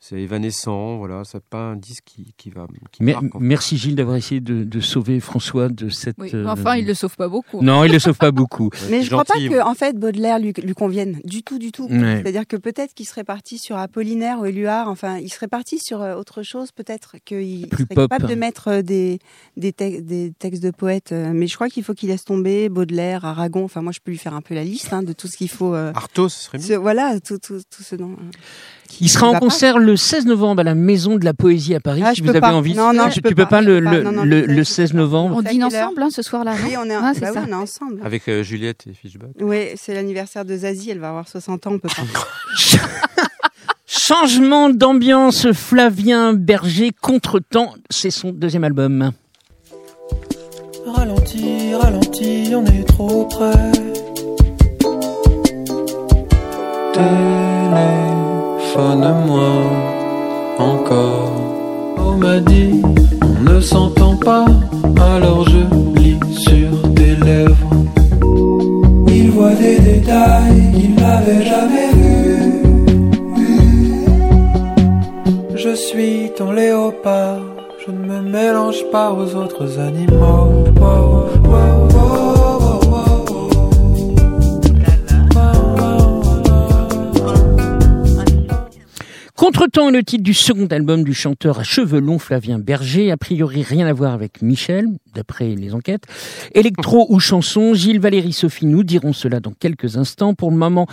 c'est évanescent, voilà, c'est pas un disque qui qui va qui Mer- marque, en fait. merci Gilles d'avoir essayé de, de sauver François de cette. Oui. euh, Enfin, il le sauve pas beaucoup. Non, il le sauve pas beaucoup. Mais je crois pas que, en fait, Baudelaire lui, lui convienne du tout, du tout. Ouais. C'est-à-dire que peut-être qu'il serait parti sur Apollinaire ou Éluard. Enfin, il serait parti sur euh, autre chose, peut-être qu'il Plus serait pop. capable de mettre euh, des, des, te- des textes de poètes. euh, Mais je crois qu'il faut qu'il laisse tomber Baudelaire, Aragon. Enfin, moi, je peux lui faire un peu la liste hein, de tout ce qu'il faut. euh, Arthos, ce serait mieux. ce- voilà, tout, tout, tout ce dont. euh. Il sera Il en pas. concert le 16 novembre à la Maison de la Poésie à Paris. Ah, si je vous avez pas. envie. Non, non, tu, je tu peux peux pas pas. le, Je peux pas. le, Non, non, le- le 16, le je 16 peux pas. novembre. On dîne ensemble hein, ce soir-là, Oui, on est, Ah, c'est bah ça. oui, on est ensemble. Avec euh, Juliette et Fishback. Oui, c'est l'anniversaire de Zazie. Elle va avoir 60 ans. On peut pas. Changement d'ambiance, Flavien Berger, Contretemps, c'est son deuxième album. Ralenti, ralenti, on est trop près. Téléphone-moi encore. On m'a dit, on ne s'entend pas, alors je lis sur tes lèvres. Il voit des détails qu'il n'avait jamais vus. Je suis ton léopard, je ne me mélange pas aux autres animaux. Wow, wow, wow, Contretemps est le titre du second album du chanteur à cheveux longs Flavien Berger, a priori rien à voir avec Michel, d'après les enquêtes. Électro ou chanson, Gilles, Valérie, Sophie nous diront cela dans quelques instants. Pour le moment,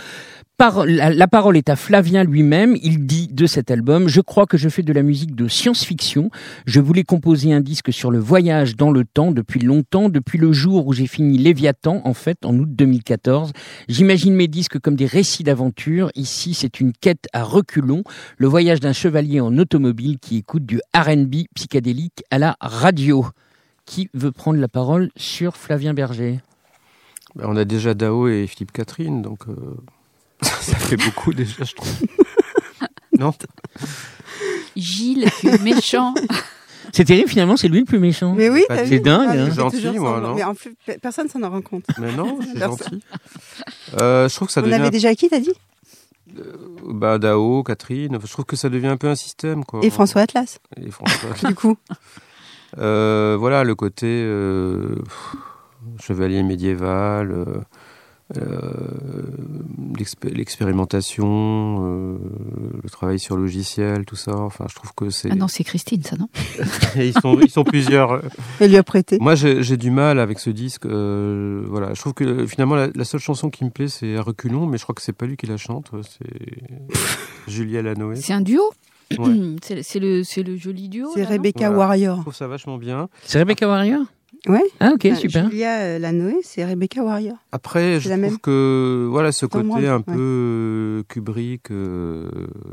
la parole est à Flavien lui-même. Il dit de cet album, je crois que je fais de la musique de science-fiction. Je voulais composer un disque sur le voyage dans le temps depuis longtemps, depuis le jour où j'ai fini Léviathan, en fait, en août 2014. J'imagine mes disques comme des récits d'aventure. Ici, c'est une quête à reculons, le voyage d'un chevalier en automobile qui écoute du R&B psychédélique à la radio. Qui veut prendre la parole sur Flavien Berger? Ben, on a déjà Dao et Philippe Catherine, donc euh, ça fait beaucoup déjà, je trouve. non Gilles, tu es méchant. C'est terrible, finalement, c'est lui le plus méchant. Mais oui, t'as vu C'est dingue, Ah, hein. mais c'est Gentil, toujours moi, non Mais en plus, pe- personne s'en rend compte. Mais non, c'est gentil. Euh, je trouve que ça On devient. avait déjà qui, t'as dit Bah, Dao, Catherine, je trouve que ça devient un peu un système. Quoi. Et François Atlas, Et François. du coup. Euh, voilà, le côté euh, pff, chevalier médiéval, euh, euh, l'expérimentation, euh, le travail sur logiciel, tout ça. Enfin, je trouve que c'est. Ah non, c'est Christine, ça, non? Ils, sont, ils sont plusieurs. Elle lui a prêté. Moi, j'ai du mal avec ce disque. euh, voilà, je trouve que finalement, la, la seule chanson qui me plaît, c'est À reculons, mais je crois que c'est pas lui qui la chante, c'est Julia Lanoé. C'est un duo? Ouais. C'est le, c'est le joli duo C'est Rebecca Voilà. Warrior. Je trouve ça vachement bien. C'est Rebecca Warrior? Ouais. Ah ok, super. Julia euh, Lanoé, c'est Rebecca Warrior. Après, je trouve même. que voilà ce côté un ouais. peu euh, Kubrick euh,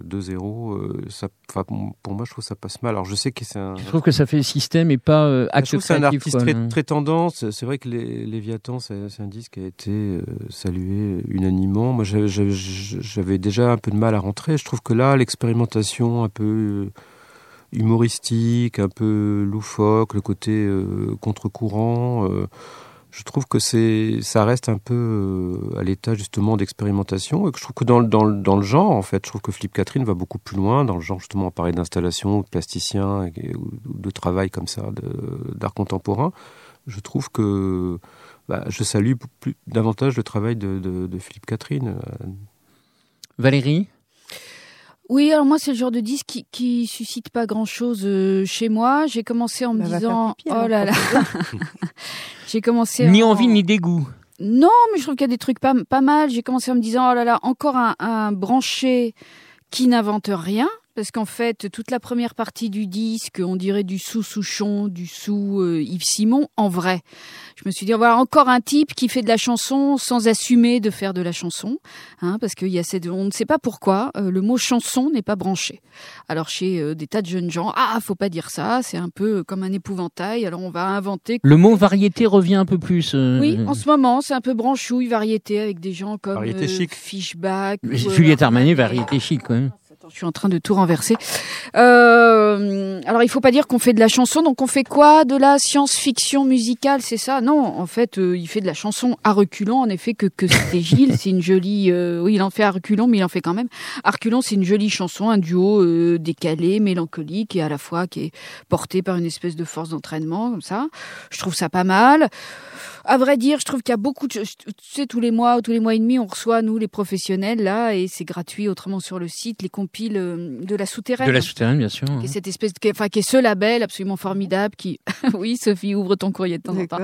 2-0, euh, ça, enfin, pour pour moi, je trouve que ça passe mal. Alors, je sais que c'est un. Je trouve que ça fait système et pas euh, je acte trouve que c'est un créatif. artiste quoi, très, tendance. C'est vrai que les, Léviathan, c'est un disque qui a été euh, salué unanimement. Moi, j'avais- déjà un peu de mal à rentrer. Je trouve que là, l'expérimentation un peu euh, humoristique, un peu loufoque, le côté euh, contre-courant, euh, je trouve que c'est ça reste un peu euh, à l'état justement d'expérimentation et que je trouve que dans, le- dans, dans le genre en fait je trouve que Philippe Catherine va beaucoup plus loin dans le genre justement on parlait d'installation de plasticien ou de travail comme ça d'art contemporain. Je trouve que bah, je salue plus, davantage le travail de, de- de Philippe Catherine Valérie? Oui, alors moi, c'est le genre de disque qui, qui suscite pas grand-chose euh, chez moi. J'ai commencé en me Bah, disant... pipi, oh là là J'ai commencé Ni en- envie ni dégoût. Non, mais je trouve qu'il y a des trucs pas, pas mal. J'ai commencé en me disant, oh là là, encore un, un branché qui n'invente rien. Parce qu'en fait, toute la première partie du disque, on dirait du sous-Souchon, du sous euh, Yves Simon, en vrai. Je me suis dit, voilà, encore un type qui fait de la chanson sans assumer de faire de la chanson. Hein, parce qu'il y a cette, on ne sait pas pourquoi, euh, le mot chanson n'est pas branché. Alors chez euh, des tas de jeunes gens, ah, faut pas dire ça, c'est un peu comme un épouvantail. Alors on va inventer Le mot variété revient un peu plus. euh, oui, en ce moment, c'est un peu branchouille, variété, avec des gens comme Variété euh, chic. Fishback. euh, Juliette Armanet, variété chic quand même. Attends, je suis en train de tout renverser. Euh, alors, il faut pas dire qu'on fait de la chanson. Donc, on fait quoi De la science-fiction musicale, c'est ça? Non, en fait, euh, il fait de la chanson à reculons. En effet, que, que c'était Gilles. C'est une jolie... euh, oui, il en fait à reculons, mais il en fait quand même. À reculons, c'est une jolie chanson, un duo euh, décalé, mélancolique, et à la fois qui est porté par une espèce de force d'entraînement, comme ça. Je trouve ça pas mal. À vrai dire, je trouve qu'il y a beaucoup de... Tu sais, tous les mois ou tous les mois et demi, on reçoit, nous, les professionnels, là, et c'est gratuit autrement sur le site, les compiles euh, de la souterraine. De la souterraine, bien sûr. Qui est cette espèce de, qui est- enfin, qui est ce label absolument formidable qui, oui, Sophie, ouvre ton courrier de temps en temps.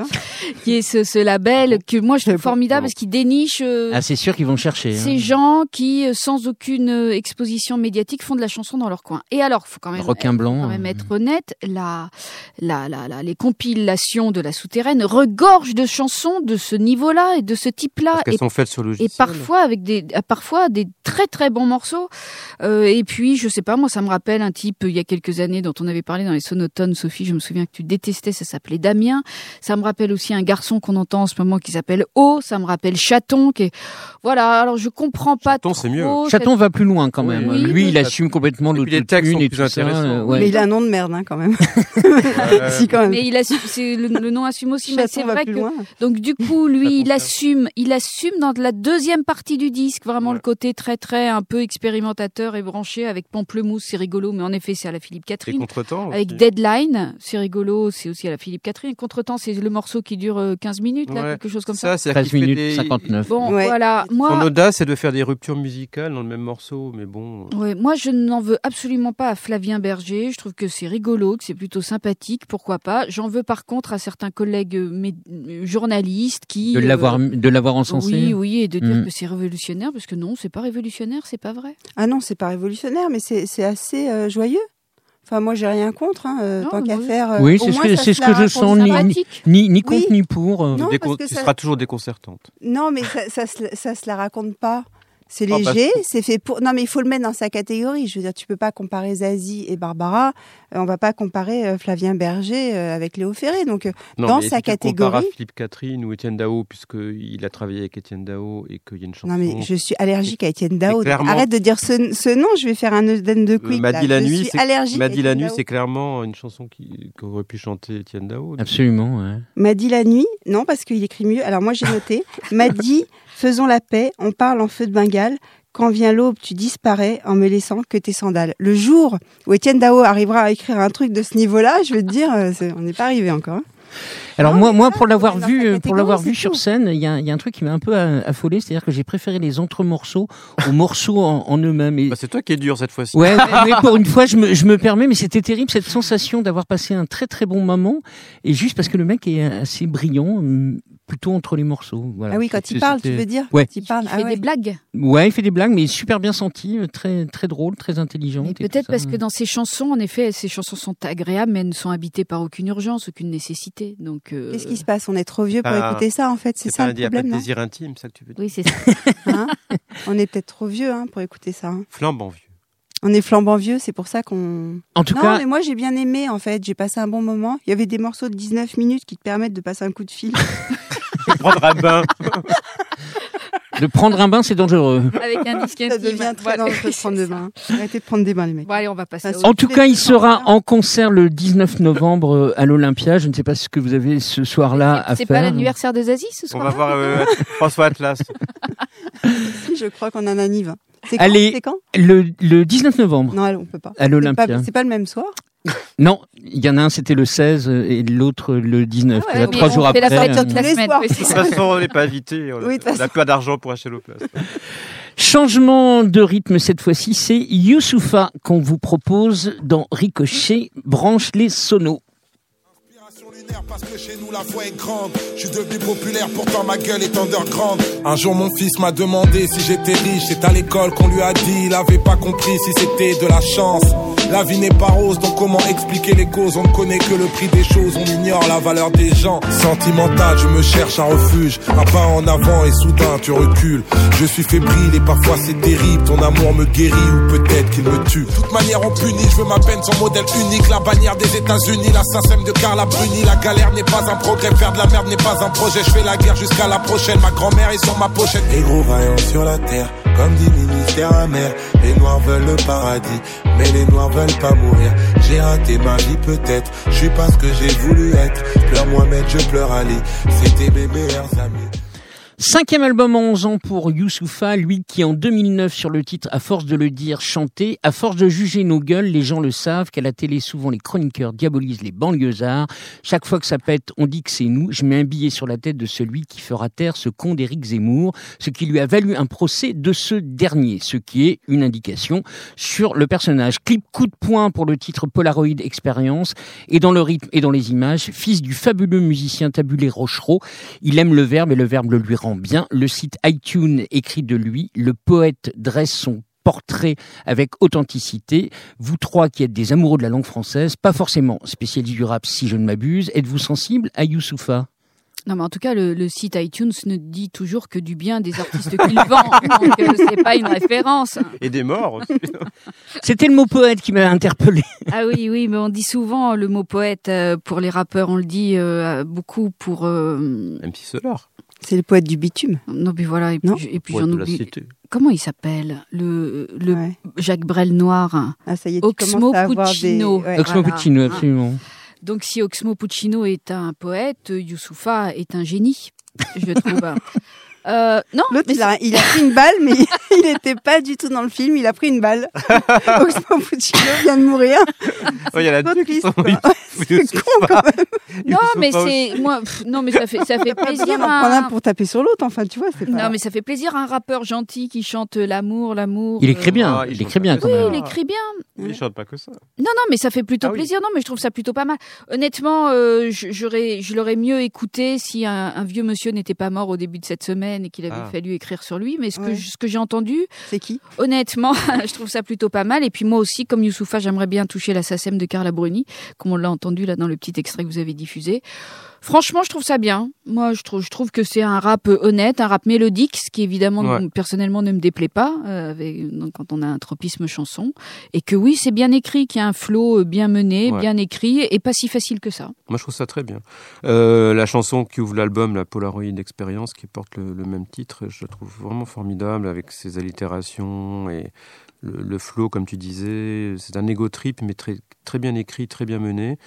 Qui est ce, ce label que moi je trouve bon. formidable parce qu'il déniche euh, Ah, c'est sûr qu'ils vont chercher. hein. ces gens qui, euh, sans aucune exposition médiatique, font de la chanson dans leur coin. Et alors, faut quand même, Requin blanc. quand même euh, être honnête, la, la, la, la- les compilations de la souterraine regorgent de chansons de ce niveau-là et de ce type-là. Parce qu'elles Et sont faites sur et logiciel. parfois avec des euh, parfois des très très bons morceaux Euh, et puis je sais pas moi ça me rappelle un type il y a quelques années dont on avait parlé dans les sonotones Sophie je me souviens que tu détestais ça s'appelait Damien ça me rappelle aussi un garçon qu'on entend en ce moment qui s'appelle O ça me rappelle Chaton qui est voilà alors je comprends pas Chaton, c'est mieux. Chaton va plus loin quand même. Oui, Lui, oui. il assume complètement Et puis les textes sont et plus intéressants. euh, ouais. Mais il a un nom de merde hein, quand même. Euh, si quand même. mais il assume, c'est le, le nom assume aussi mais Chaton c'est va vrai plus que loin. Donc du coup, lui, il assume, il assume dans la deuxième partie du disque vraiment Ouais. le côté très très un peu expérimentateur et branché avec Pamplemousse, c'est rigolo, mais en effet c'est à la Philippe Et Catherine. contre-temps. Avec aussi. Deadline, c'est rigolo, c'est aussi à la Philippe Catherine. Contretemps, c'est le morceau qui dure euh, 15 minutes, là, quelque chose comme ça. Ça, c'est 13 minutes 59. Bon, Ouais. voilà, Son moi, audace, c'est de faire des ruptures musicales dans le même morceau, mais bon. ouais, moi je n'en veux absolument pas à Flavien Berger. Je trouve que c'est rigolo, que c'est plutôt sympathique, pourquoi pas. J'en veux par contre à certains collègues euh, euh, journalistes qui De euh, l'avoir, de l'avoir encensé. Oui, oui, et de dire Mm. que c'est révolutionnaire, parce que non, c'est pas révolutionnaire, c'est pas vrai. Ah non, c'est pas révolutionnaire, mais c'est c'est assez euh, joyeux. Enfin, moi, j'ai rien contre, hein, euh, Non, tant qu'à faire. euh, Oui, c'est ce que- ce je sens, ni-. Ni, ni contre Oui. ni pour. euh. Non, Décon- parce que tu ça- seras toujours déconcertante. Non, mais ça, ça, se, ça se la raconte pas. C'est Ah, bah, léger, c'est fait pour. Non, mais il faut le mettre dans sa catégorie. Je veux dire, tu peux pas comparer Zazie et Barbara. Euh, on va pas comparer euh, Flavien Berger euh, avec Léo Ferré. Donc, Non, Dans mais sa si catégorie- à Philippe Catherine ou Étienne Dao, puisqu'il a travaillé avec Étienne Dao et qu'il y a une chanson. non, mais je suis allergique à Étienne Dao. clairement- Arrête de dire ce, ce nom. Je vais faire un Eden de quick. M'a dit la Je nuit, suis c'est- allergique. M'a dit la nuit, c'est clairement une chanson qui- qu'aurait pu chanter Étienne Dao. Absolument, ouais. M'a dit la nuit, non, parce qu'il écrit mieux. Alors moi j'ai noté. M'a dit, faisons la paix, on parle en feu de Bengale. Quand vient l'aube, tu disparais en me laissant que tes sandales. Le jour où Étienne Dao arrivera à écrire un truc de ce niveau-là, je vais te dire, euh, on n'est pas arrivé encore. hein. Alors Non, moi, mais moi ça, pour l'avoir vu, euh, pour l'avoir vu sur tout. scène, il y a, il y a un truc qui m'a un peu euh, affolé, c'est-à-dire que j'ai préféré les entre-morceaux aux morceaux en, en eux-mêmes. Et... Bah, c'est toi qui es dur cette fois-ci. Ouais, mais pour une fois, je me, je me permets, mais c'était terrible cette sensation d'avoir passé un très très bon moment, et juste parce que le mec est assez brillant, hum, plutôt entre les morceaux. Voilà. Ah oui, quand il parle, tu veux dire? Ouais. Quand il parle, Il ah fait ouais. des blagues. Ouais, il fait des blagues, mais super bien senti, euh, très très drôle, très intelligent. Peut-être parce que dans ses chansons, en effet, ces chansons sont agréables, mais elles ne sont habitées par aucune urgence, aucune nécessité. Donc, euh, Qu'est-ce qui se passe? On est trop vieux pour Ah, écouter ça, en fait. C'est ça pas le un il y a pas problème, de désir intime, ça que tu veux dire? Oui, c'est ça. Hein? On est peut-être trop vieux hein, pour écouter ça. hein. Flambant vieux. On est flambant vieux, c'est pour ça qu'on. En tout non, cas, mais moi j'ai bien aimé en fait. J'ai passé un bon moment. Il y avait des morceaux de 19 minutes qui te permettent de passer un coup de fil. Prendre un bain. de prendre un bain, c'est dangereux. Avec un disque ça devient très Voilà. dangereux de prendre des bains. Arrêtez de prendre des bains, les mecs. Bon, allez, on va passer. En tout cas, il sera en concert le 19 novembre euh, à l'Olympia. Je ne sais pas ce que vous avez ce soir-là à C'est faire. pas l'anniversaire de Zazie ce On soir va voir euh, François Atlas. Si, je crois qu'on en a Nive. C'est quand Allez. C'est quand Le, le 19 novembre Non, on peut pas. à C'est l'Olympia. pas, c'est pas le même soir. Non, il y en a un, c'était le 16 et l'autre le 19. Ah ouais, Euh, trois on jours la après. fête euh, toute la tous les semaine. soirs. De toute façon, on n'est pas invité. On Oui, n'a pas d'argent pour acheter nos places. Changement de rythme cette fois-ci, c'est Youssoufa qu'on vous propose dans Ricochet, branche les sonos. Parce que chez nous la foi est grande. Je suis devenu populaire, pourtant ma gueule est underground. Un jour mon fils m'a demandé si j'étais riche. C'est à l'école qu'on lui a dit, il avait pas compris si c'était de la chance. La vie n'est pas rose, donc comment expliquer les causes? On ne connaît que le prix des choses, on ignore la valeur des gens. Sentimental, je me cherche un refuge, un pas en avant et soudain tu recules. Je suis fébrile et parfois c'est terrible. Ton amour me guérit ou peut-être qu'il me tue. De toute manière on punit, je veux ma peine son modèle unique. La bannière des États-Unis, la SACEM de Carla Bruni. La galère n'est pas un progrès, faire de la merde n'est pas un projet. Je fais la guerre jusqu'à la prochaine. Ma grand-mère est sur ma pochette. Les gros vaillants sur la terre, comme dit ministère amer. Les noirs veulent le paradis, mais les noirs veulent pas mourir. J'ai raté ma vie peut-être, je suis pas ce que j'ai voulu être. Pleure Mohamed, je pleure Ali, c'était mes meilleurs amis. Cinquième album en 11 ans pour Youssoufa, lui qui en 2009 sur le titre À force de le dire chantait, à force de juger nos gueules, les gens le savent qu'à la télé souvent les chroniqueurs diabolisent les banlieusards. Chaque fois que ça pète, on dit que c'est nous. Je mets un billet sur la tête de celui qui fera taire ce con d'Éric Zemmour, ce qui lui a valu un procès de ce dernier, ce qui est une indication sur le personnage. Clip coup de poing pour le titre Polaroid Experience et dans le rythme et dans les images, fils du fabuleux musicien tabulé Rochereau, il aime le verbe et le verbe le lui rend bien. Le site iTunes écrit de lui, le poète dresse son portrait avec authenticité. Vous trois qui êtes des amoureux de la langue française, pas forcément spécialistes du rap si je ne m'abuse, êtes-vous sensible à Youssoufa? Non, mais en tout cas, le, le site iTunes ne dit toujours que du bien des artistes qu'il vend. Donc, euh, c'est pas une référence. Et des morts aussi. C'était le mot poète qui m'a interpellé. Ah oui, oui, mais on dit souvent le mot poète euh, pour les rappeurs. On le dit euh, beaucoup pour. euh, MC Solar. C'est le poète du bitume. Non, puis voilà. Et puis, j'en oublie. Comment il s'appelle Le, le Ouais. Jacques Brel noir. hein. Ah, ça y est, tu Oxmo avoir des... Puccino. ouais. Oxmo voilà. Puccino, absolument. Donc, si Oxmo Puccino est un poète, Youssoufa est un génie, je trouve. Euh, non, L'autre, mais il a, il a pris une balle, mais il n'était pas du tout dans le film. Il a pris une balle. Oxmo Puccino vient de mourir. Oh, Il y a la Trop deux qui triste, sont Ouais, c'est con, quand même. Non, mais c'est moi. pff, non, mais ça fait ça fait plaisir. à- un pour taper sur l'autre. Enfin, tu vois, c'est pas... Non, mais ça fait plaisir à un rappeur gentil qui chante l'amour, l'amour. Il écrit bien, Ah, il il écrit bien quand Oui, même. il écrit bien. Il chante pas que ça. Non, non, mais ça fait plutôt Ah oui. plaisir. Non, mais je trouve ça plutôt pas mal. Honnêtement, euh, je- j'aurais, je l'aurais mieux écouté si un, un vieux monsieur n'était pas mort au début de cette semaine et qu'il avait Ah. fallu écrire sur lui. Mais ce que, Ouais. ce que j'ai entendu, C'est qui? honnêtement, je trouve ça plutôt pas mal. Et puis moi aussi, comme Youssoufa, j'aimerais bien toucher la SACEM de Carla Bruni, comme on l'a entendu là dans le petit extrait que vous avez diffusé. Franchement, je trouve ça bien. Moi, je trouve, je trouve que c'est un rap honnête, un rap mélodique, ce qui évidemment, Ouais. personnellement, ne me déplaît pas euh, avec, donc, quand on a un tropisme chanson. Et que oui, c'est bien écrit, qu'il y a un flow euh, bien mené, Ouais. bien écrit, et pas si facile que ça. Moi, je trouve ça très bien. Euh, la chanson qui ouvre l'album, la Polaroid Experience, qui porte le, le même titre, je la trouve vraiment formidable avec ses allitérations et le, le flow, comme tu disais. C'est un ego trip, mais très, très bien écrit, très bien mené.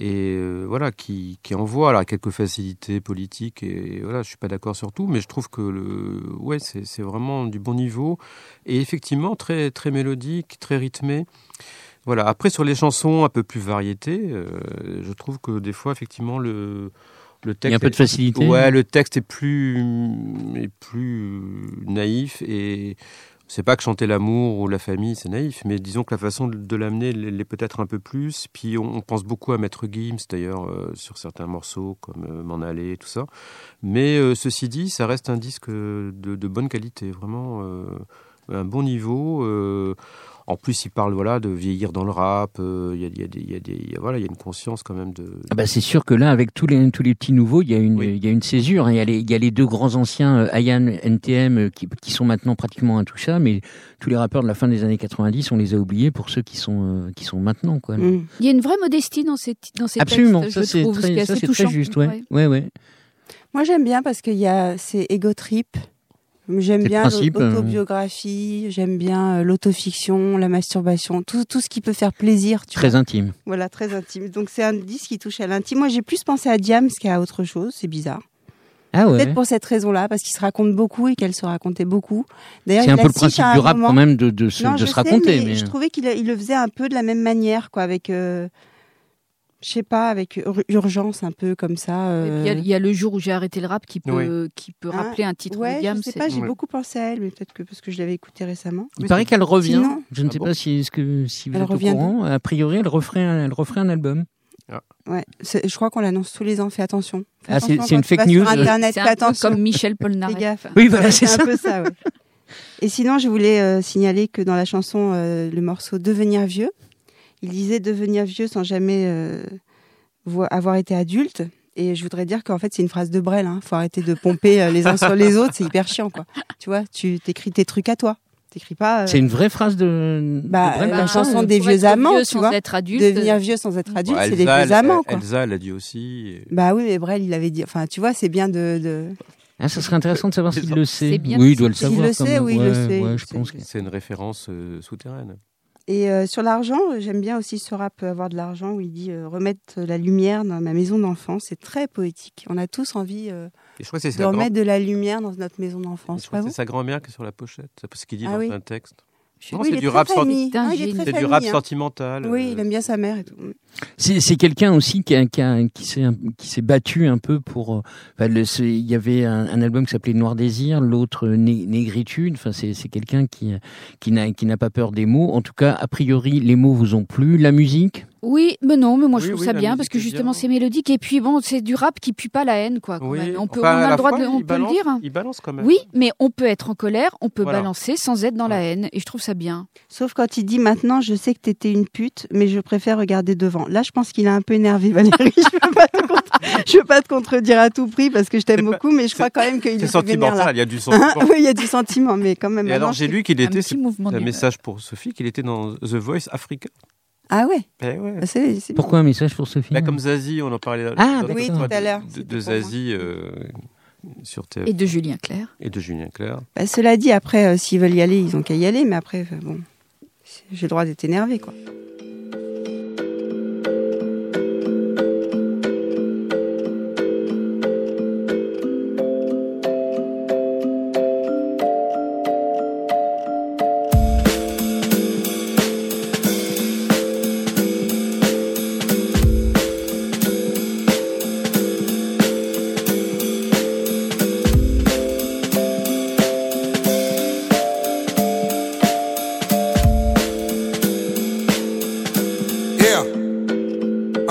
Et euh, voilà, qui, qui envoie alors, quelques facilités politiques. Et voilà, je suis pas d'accord sur tout, mais je trouve que le, ouais, c'est vraiment du bon niveau. Et effectivement, très, très mélodique, très rythmé. Voilà. Après, sur les chansons un peu plus variétés, euh, je trouve que des fois, effectivement, le, le texte. Il y a un peu de facilité. Ouais, le texte est plus, est plus naïf et c'est pas que chanter l'amour ou la famille, c'est naïf, mais disons que la façon de, l'amener l'est peut-être un peu plus. Puis on, pense beaucoup à Maître Gims d'ailleurs euh, sur certains morceaux comme euh, M'en aller et tout ça. Mais euh, ceci dit, ça reste un disque de, de bonne qualité, vraiment un bon niveau. En plus, il parle voilà de vieillir dans le rap. euh, Il y, a, il y a des, il y a des- il y a- voilà, il y a une conscience quand même de. Ah bah, c'est sûr que là, avec tous les, tous les petits nouveaux, il y a une, Oui. il y a une césure. hein. Il y a les, il y a les deux grands anciens, euh, Ayan, NTM, euh, qui, qui sont maintenant pratiquement intouchables, mais tous les rappeurs de la fin des années 90, on les a oubliés pour ceux qui sont, euh, qui sont maintenant, quoi. Mm. Il y a une vraie modestie dans ces, dans ces Absolument, textes, ça c'est trouve, ce qui très, très juste, ouais. Ouais. ouais, ouais. Moi, j'aime bien parce qu'il y a c'est ego trip. J'aime bien euh. l'autobiographie, j'aime bien euh, l'autofiction, la masturbation, tout, tout ce qui peut faire plaisir. Tu Très vois. intime. Voilà, très intime. Donc c'est un disque qui touche à l'intime. Moi, j'ai plus pensé à Diams qu'à autre chose. C'est bizarre. Ah ouais. Peut-être pour cette raison-là, parce qu'il se raconte beaucoup et qu'elle se racontait beaucoup. D'ailleurs, C'est un peu le principe du rap moment. quand même de, de se, Non, de je se sais, raconter. mais, mais- je trouvais qu'il il le faisait un peu de la même manière, quoi, avec, euh, je sais pas, avec ur- urgence, un peu comme ça. Euh. Il y, a- il y a le jour où j'ai arrêté le rap qui peut, qui peut Hein rappeler un titre ouais, Diam. je sais pas, j'ai Ouais. beaucoup pensé à elle, mais peut-être que parce que je l'avais écoutée récemment. Il paraît qu'elle revient. Sinon- je ne Ah sais bon pas si, est-ce que, si vous Elle êtes au revient courant. A priori, elle referait un, elle referait un album. Ouais, c'est- je crois qu'on l'annonce tous les ans. Fais attention. Ah, c'est- attention c'est une fake news. Internet, un peu comme Michel Fais Polnareff. gaffe. Oui, voilà, c'est C'est ça. un peu ça, ouais. Et sinon, je voulais euh, signaler que dans la chanson, euh, le morceau Devenir vieux, il disait devenir vieux sans jamais euh, vo- avoir été adulte. Et je voudrais dire qu'en fait, c'est une phrase de Brel. Hein. Faut arrêter de pomper euh, les uns sur les autres. C'est hyper chiant, quoi. Tu vois, tu t'écris tes trucs à toi. T'écris pas. euh, C'est une vraie phrase de. Bah, de Brel, la ça, chanson des vieux amants, vieux tu sans vois. être adulte. Devenir vieux sans être adulte, Bon, c'est les Elsa, vieux elle- amants, quoi. Elsa, l'a dit aussi. et- Bah oui, mais Brel, il avait dit. Enfin, tu vois, c'est bien de. de... Ah, ça serait intéressant de savoir s'il le sait. C'est bien. Oui, il doit le S'il savoir. le quand sait, oui, il le sait. ouais, je C'est- pense que- C'est une référence euh, souterraine. Et euh, sur l'argent, j'aime bien aussi ce rap euh, Avoir de l'argent où il dit euh, remettre la lumière dans ma maison d'enfance. C'est très poétique. On a tous envie euh, Et je crois que c'est de grand- remettre de la lumière dans notre maison je d'enfance. c'est sa grand-mère qui est sur la pochette. C'est ce qu'il dit Ah dans oui. un texte. Je- Non, Oui, c'est du rap sorti- Ah, du famille, rap hein. sentimental. Oui, euh, il aime bien sa mère et tout. C'est c'est quelqu'un aussi qui, a- qui, a- qui s'est un- qui s'est battu un peu pour. euh, enfin, le- il y avait un, un album qui s'appelait Noir Désir, l'autre euh, Né- Négritude. Enfin, c'est c'est quelqu'un qui qui n'a qui n'a pas peur des mots. En tout cas, a priori, les mots vous ont plu. La musique? Oui, mais non, mais moi je trouve oui, ça bien parce que justement bien. c'est mélodique et puis bon, c'est du rap qui pue pas la haine quoi. quand Oui, même. On peut, enfin, on à a le droit de, on il peut balance- le dire. Il balance quand même. Oui, mais on peut être en colère, on peut Voilà. balancer sans être dans la haine et je trouve ça bien. Sauf quand il dit maintenant, je sais que t'étais une pute, mais je préfère regarder devant. Là, je pense qu'il est un peu énervé, Valérie. je veux contre- je veux pas te contredire à tout prix parce que je t'aime beaucoup, mais je crois quand même qu'il est un sentimental, il y a du sentiment. oui, il y a du sentiment, mais quand même. Et alors, j'ai lu qu'il Un était, petit mouvement c'est un d'humeur. message pour Sophie, qu'il était dans The Voice Africa. Ah ouais, Eh ouais. bah, bien. Pourquoi un message pour Sophie Là, comme Zazie, on en parlait Ah, oui, tout à l'heure, de. Zazie euh, sur TF Et de Julien Clerc. et de Julien Clerc. Bah, cela dit, après, euh, s'ils veulent y aller, ils ont qu'à y aller, mais après, euh, bon, j'ai le droit d'être énervé, quoi.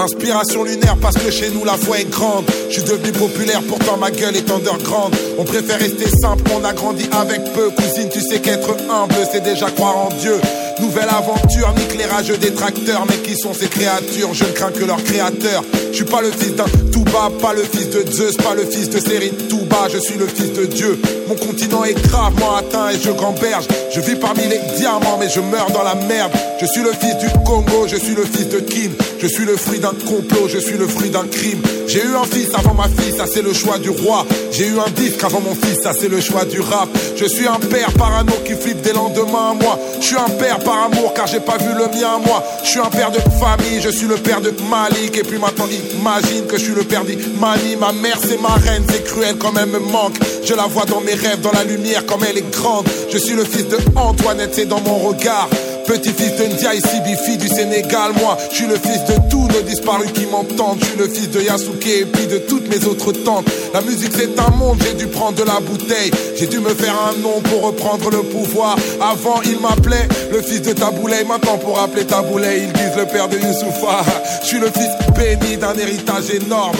Inspiration lunaire parce que chez nous la foi est grande. Je suis devenu populaire, pourtant ma gueule est underground. On préfère rester simple, on a grandi avec peu. Cousine, tu sais qu'être humble, c'est déjà croire en Dieu. Nouvelle aventure, nique les rageux détracteurs. Mais qui sont ces créatures? Je ne crains que leur créateur. Je suis pas le fils d'un Touba, pas le fils de Zeus, pas le fils de Sérine Touba. Je suis le fils de Dieu. Mon continent est gravement atteint et je gamberge. Je vis parmi les diamants, mais je meurs dans la merde. Je suis le fils du Congo, je suis le fils de Kim. Je suis le fruit d'un complot, je suis le fruit d'un crime. J'ai eu un fils avant ma fille, ça c'est le choix du roi. J'ai eu un disque avant mon fils, ça c'est le choix du rap. Je suis un père parano qui flippe des lendemains à moi. Je suis un père par amour car j'ai pas vu le mien à moi. Je suis un père de famille, je suis le père de Malik. Et puis maintenant imagine que je suis le père d'Imani. Ma mère c'est ma reine, c'est cruel comme elle me manque. Je la vois dans mes rêves, dans la lumière comme elle est grande. Je suis le fils de Antoinette, c'est dans mon regard. Petit-fils de Ndiaye Sibifi du Sénégal, moi Je suis le fils de tous nos disparus qui m'entendent. Je suis le fils de Yasuke et puis de toutes mes autres tantes. La musique c'est un monde, j'ai dû prendre de la bouteille. J'ai dû me faire un nom pour reprendre le pouvoir. Avant il m'appelait le fils de Taboulay. Maintenant pour appeler Taboulay ils disent le père de Youssoufa. Je suis le fils béni d'un héritage énorme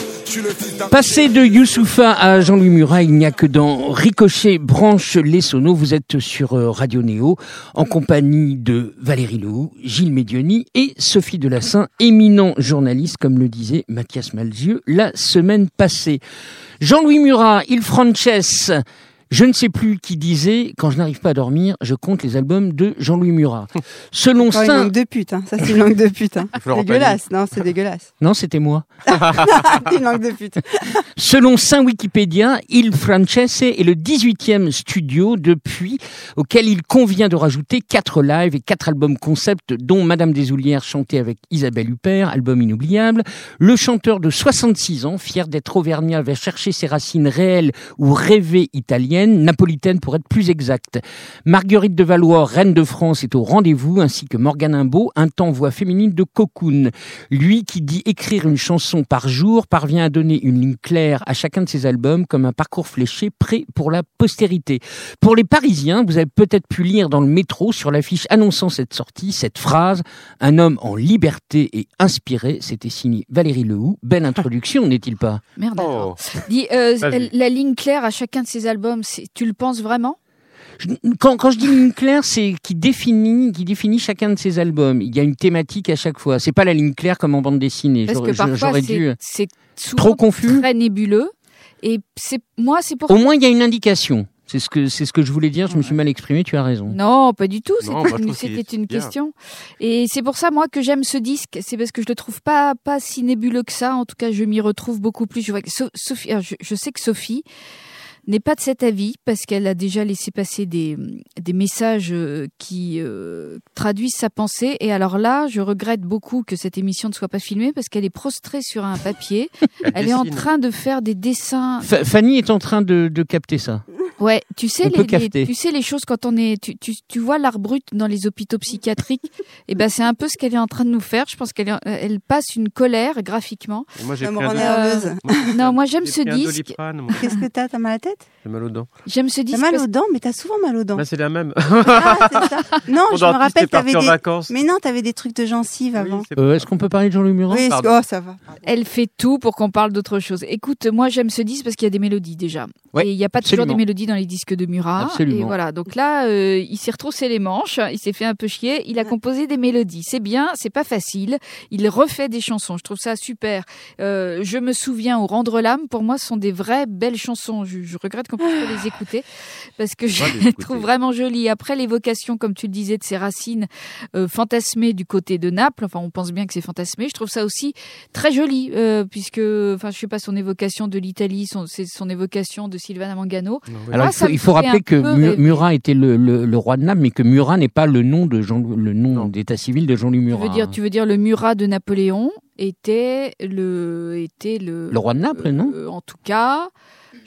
Passé de Youssoufa à Jean-Louis Murat, il n'y a que dans Ricochet branche les sonos. Vous êtes sur euh, Radio Néo en compagnie de Valérie Lehoux, Gilles Médioni et Sophie Delassin, éminent journaliste, comme le disait Mathias Malzieux la semaine passée. Jean-Louis Murat, Il Frances, je ne sais plus qui disait, quand je n'arrive pas à dormir, je compte les albums de Jean-Louis Murat. Selon Encore une Saint... langue de pute, hein. ça c'est une langue de pute. Hein. Dégueulasse, non, c'est dégueulasse. Non, c'était moi. C'est une langue de pute. Selon Saint Wikipédia, Il Francese est le 18e studio depuis auquel il convient de rajouter quatre lives et quatre albums concept dont Madame Desoulières chanté avec Isabelle Huppert, album inoubliable. Le chanteur de 66 ans, fier d'être auvergnat, va chercher ses racines réelles ou rêvées italiennes, napolitaines pour être plus exact. Marguerite de Valois, reine de France, est au rendez-vous, ainsi que Morgane Imbeau, un temps voix féminine de Cocoon. Lui qui dit écrire une chanson par jour parvient à donner une ligne claire à chacun de ses albums comme un parcours fléché prêt pour la postérité. Pour les Parisiens, vous avez peut-être pu lire dans le métro sur l'affiche annonçant cette sortie, cette phrase « Un homme en liberté et inspiré », c'était signé Valérie Lehoux. Belle introduction, n'est-il pas? Merde. Oh. Dis, euh, la ligne claire à chacun de ces albums, tu le penses vraiment? Quand, quand je dis ligne claire, c'est qui définit, qui définit chacun de ses albums. Il y a une thématique à chaque fois. C'est pas la ligne claire comme en bande dessinée. Parce J'aurais- que parfois, J'aurais dû. c'est souvent Trop confus très nébuleux. Et c'est moi, c'est pour Au moins, il y a une indication. C'est ce que c'est ce que je voulais dire. Je me suis mal exprimé. Tu as raison. Non, pas du tout. C'était une, bien. question. Et c'est pour ça, moi, que j'aime ce disque. C'est parce que je le trouve pas, pas si nébuleux que ça. En tout cas, je m'y retrouve beaucoup plus. Je, vois que So- Sophie, je, je sais que Sophie n'est pas de cet avis parce qu'elle a déjà laissé passer des, des messages euh, qui euh, traduisent sa pensée. Et alors là, je regrette beaucoup que cette émission ne soit pas filmée parce qu'elle est prostrée sur un papier. Elle est en train de faire des dessins. Fa- Fanny est en train de, de capter ça. Ouais, tu sais les, tu sais les choses quand on est tu, tu, tu vois l'art brut dans les hôpitaux psychiatriques et ben c'est un peu ce qu'elle est en train de nous faire. Je pense qu'elle est- elle passe une colère graphiquement. Et Moi, j'ai Ça me pris un nerveuse. Non, moi j'aime j'ai ce disque. Qu'est-ce que t'as? T'as mal à la tête? J'ai mal aux dents. J'aime ce T'as disque. mal parce- aux dents, mais t'as souvent mal aux dents. Bah, c'est la même. Ah, ça. Non, je me rappelle, t'avais des. vacances. Mais non, t'avais des trucs de gencives Oui, avant. Euh, Est-ce qu'on peut parler de Jean-Louis Murat? Oui, oh, ça va. Elle fait tout pour qu'on parle d'autre chose. Écoute, moi j'aime ce disque parce qu'il y a des mélodies déjà. Ouais, et il n'y a pas toujours des mélodies dans les disques de Murat. Absolument. Et voilà, donc là, euh, il s'est retroussé les manches, il s'est fait un peu chier, il a composé des mélodies. C'est bien, c'est pas facile. Il refait des chansons, je trouve ça super. Euh, je me souviens au Rendre l'âme, pour moi, ce sont des vraies belles chansons. Je, je regrette qu'on puisse pas les écouter parce que je les trouve vraiment jolies. Après l'évocation, comme tu le disais, de ces racines euh, fantasmées du côté de Naples, enfin on pense bien que c'est fantasmé, je trouve ça aussi très joli, euh, puisque, enfin je sais pas, son évocation de l'Italie, son, c'est son évocation de Sylvana Mangano. Non, oui. Alors Moi, il faut, il rappeler que peu Mu- rêver. Murat était le, le- le roi de Naples, mais que Murat n'est pas le nom de Jean, le nom Non. d'état civil de Jean-Louis Tu Murat. veux dire, tu veux dire le Murat de Napoléon était le, était le, Le roi de Naples, non? Euh, En tout cas,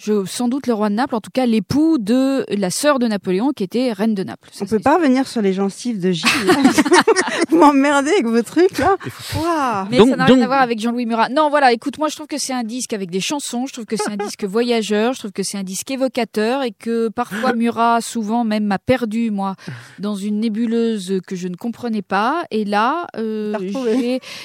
je, sans doute le roi de Naples, en tout cas l'époux de la sœur de Napoléon qui était reine de Naples. Ça, On peut pas revenir sur les gencives de Gilles. Vous m'emmerdez avec vos trucs là. Mais Donc- ça n'a rien donc- à voir avec Jean-Louis Murat. Non, voilà, écoute, moi je trouve que c'est un disque avec des chansons, je trouve que c'est un disque voyageur, je trouve que c'est un disque évocateur et que parfois Murat, souvent même, m'a perdu, moi, dans une nébuleuse que je ne comprenais pas. Et là, euh,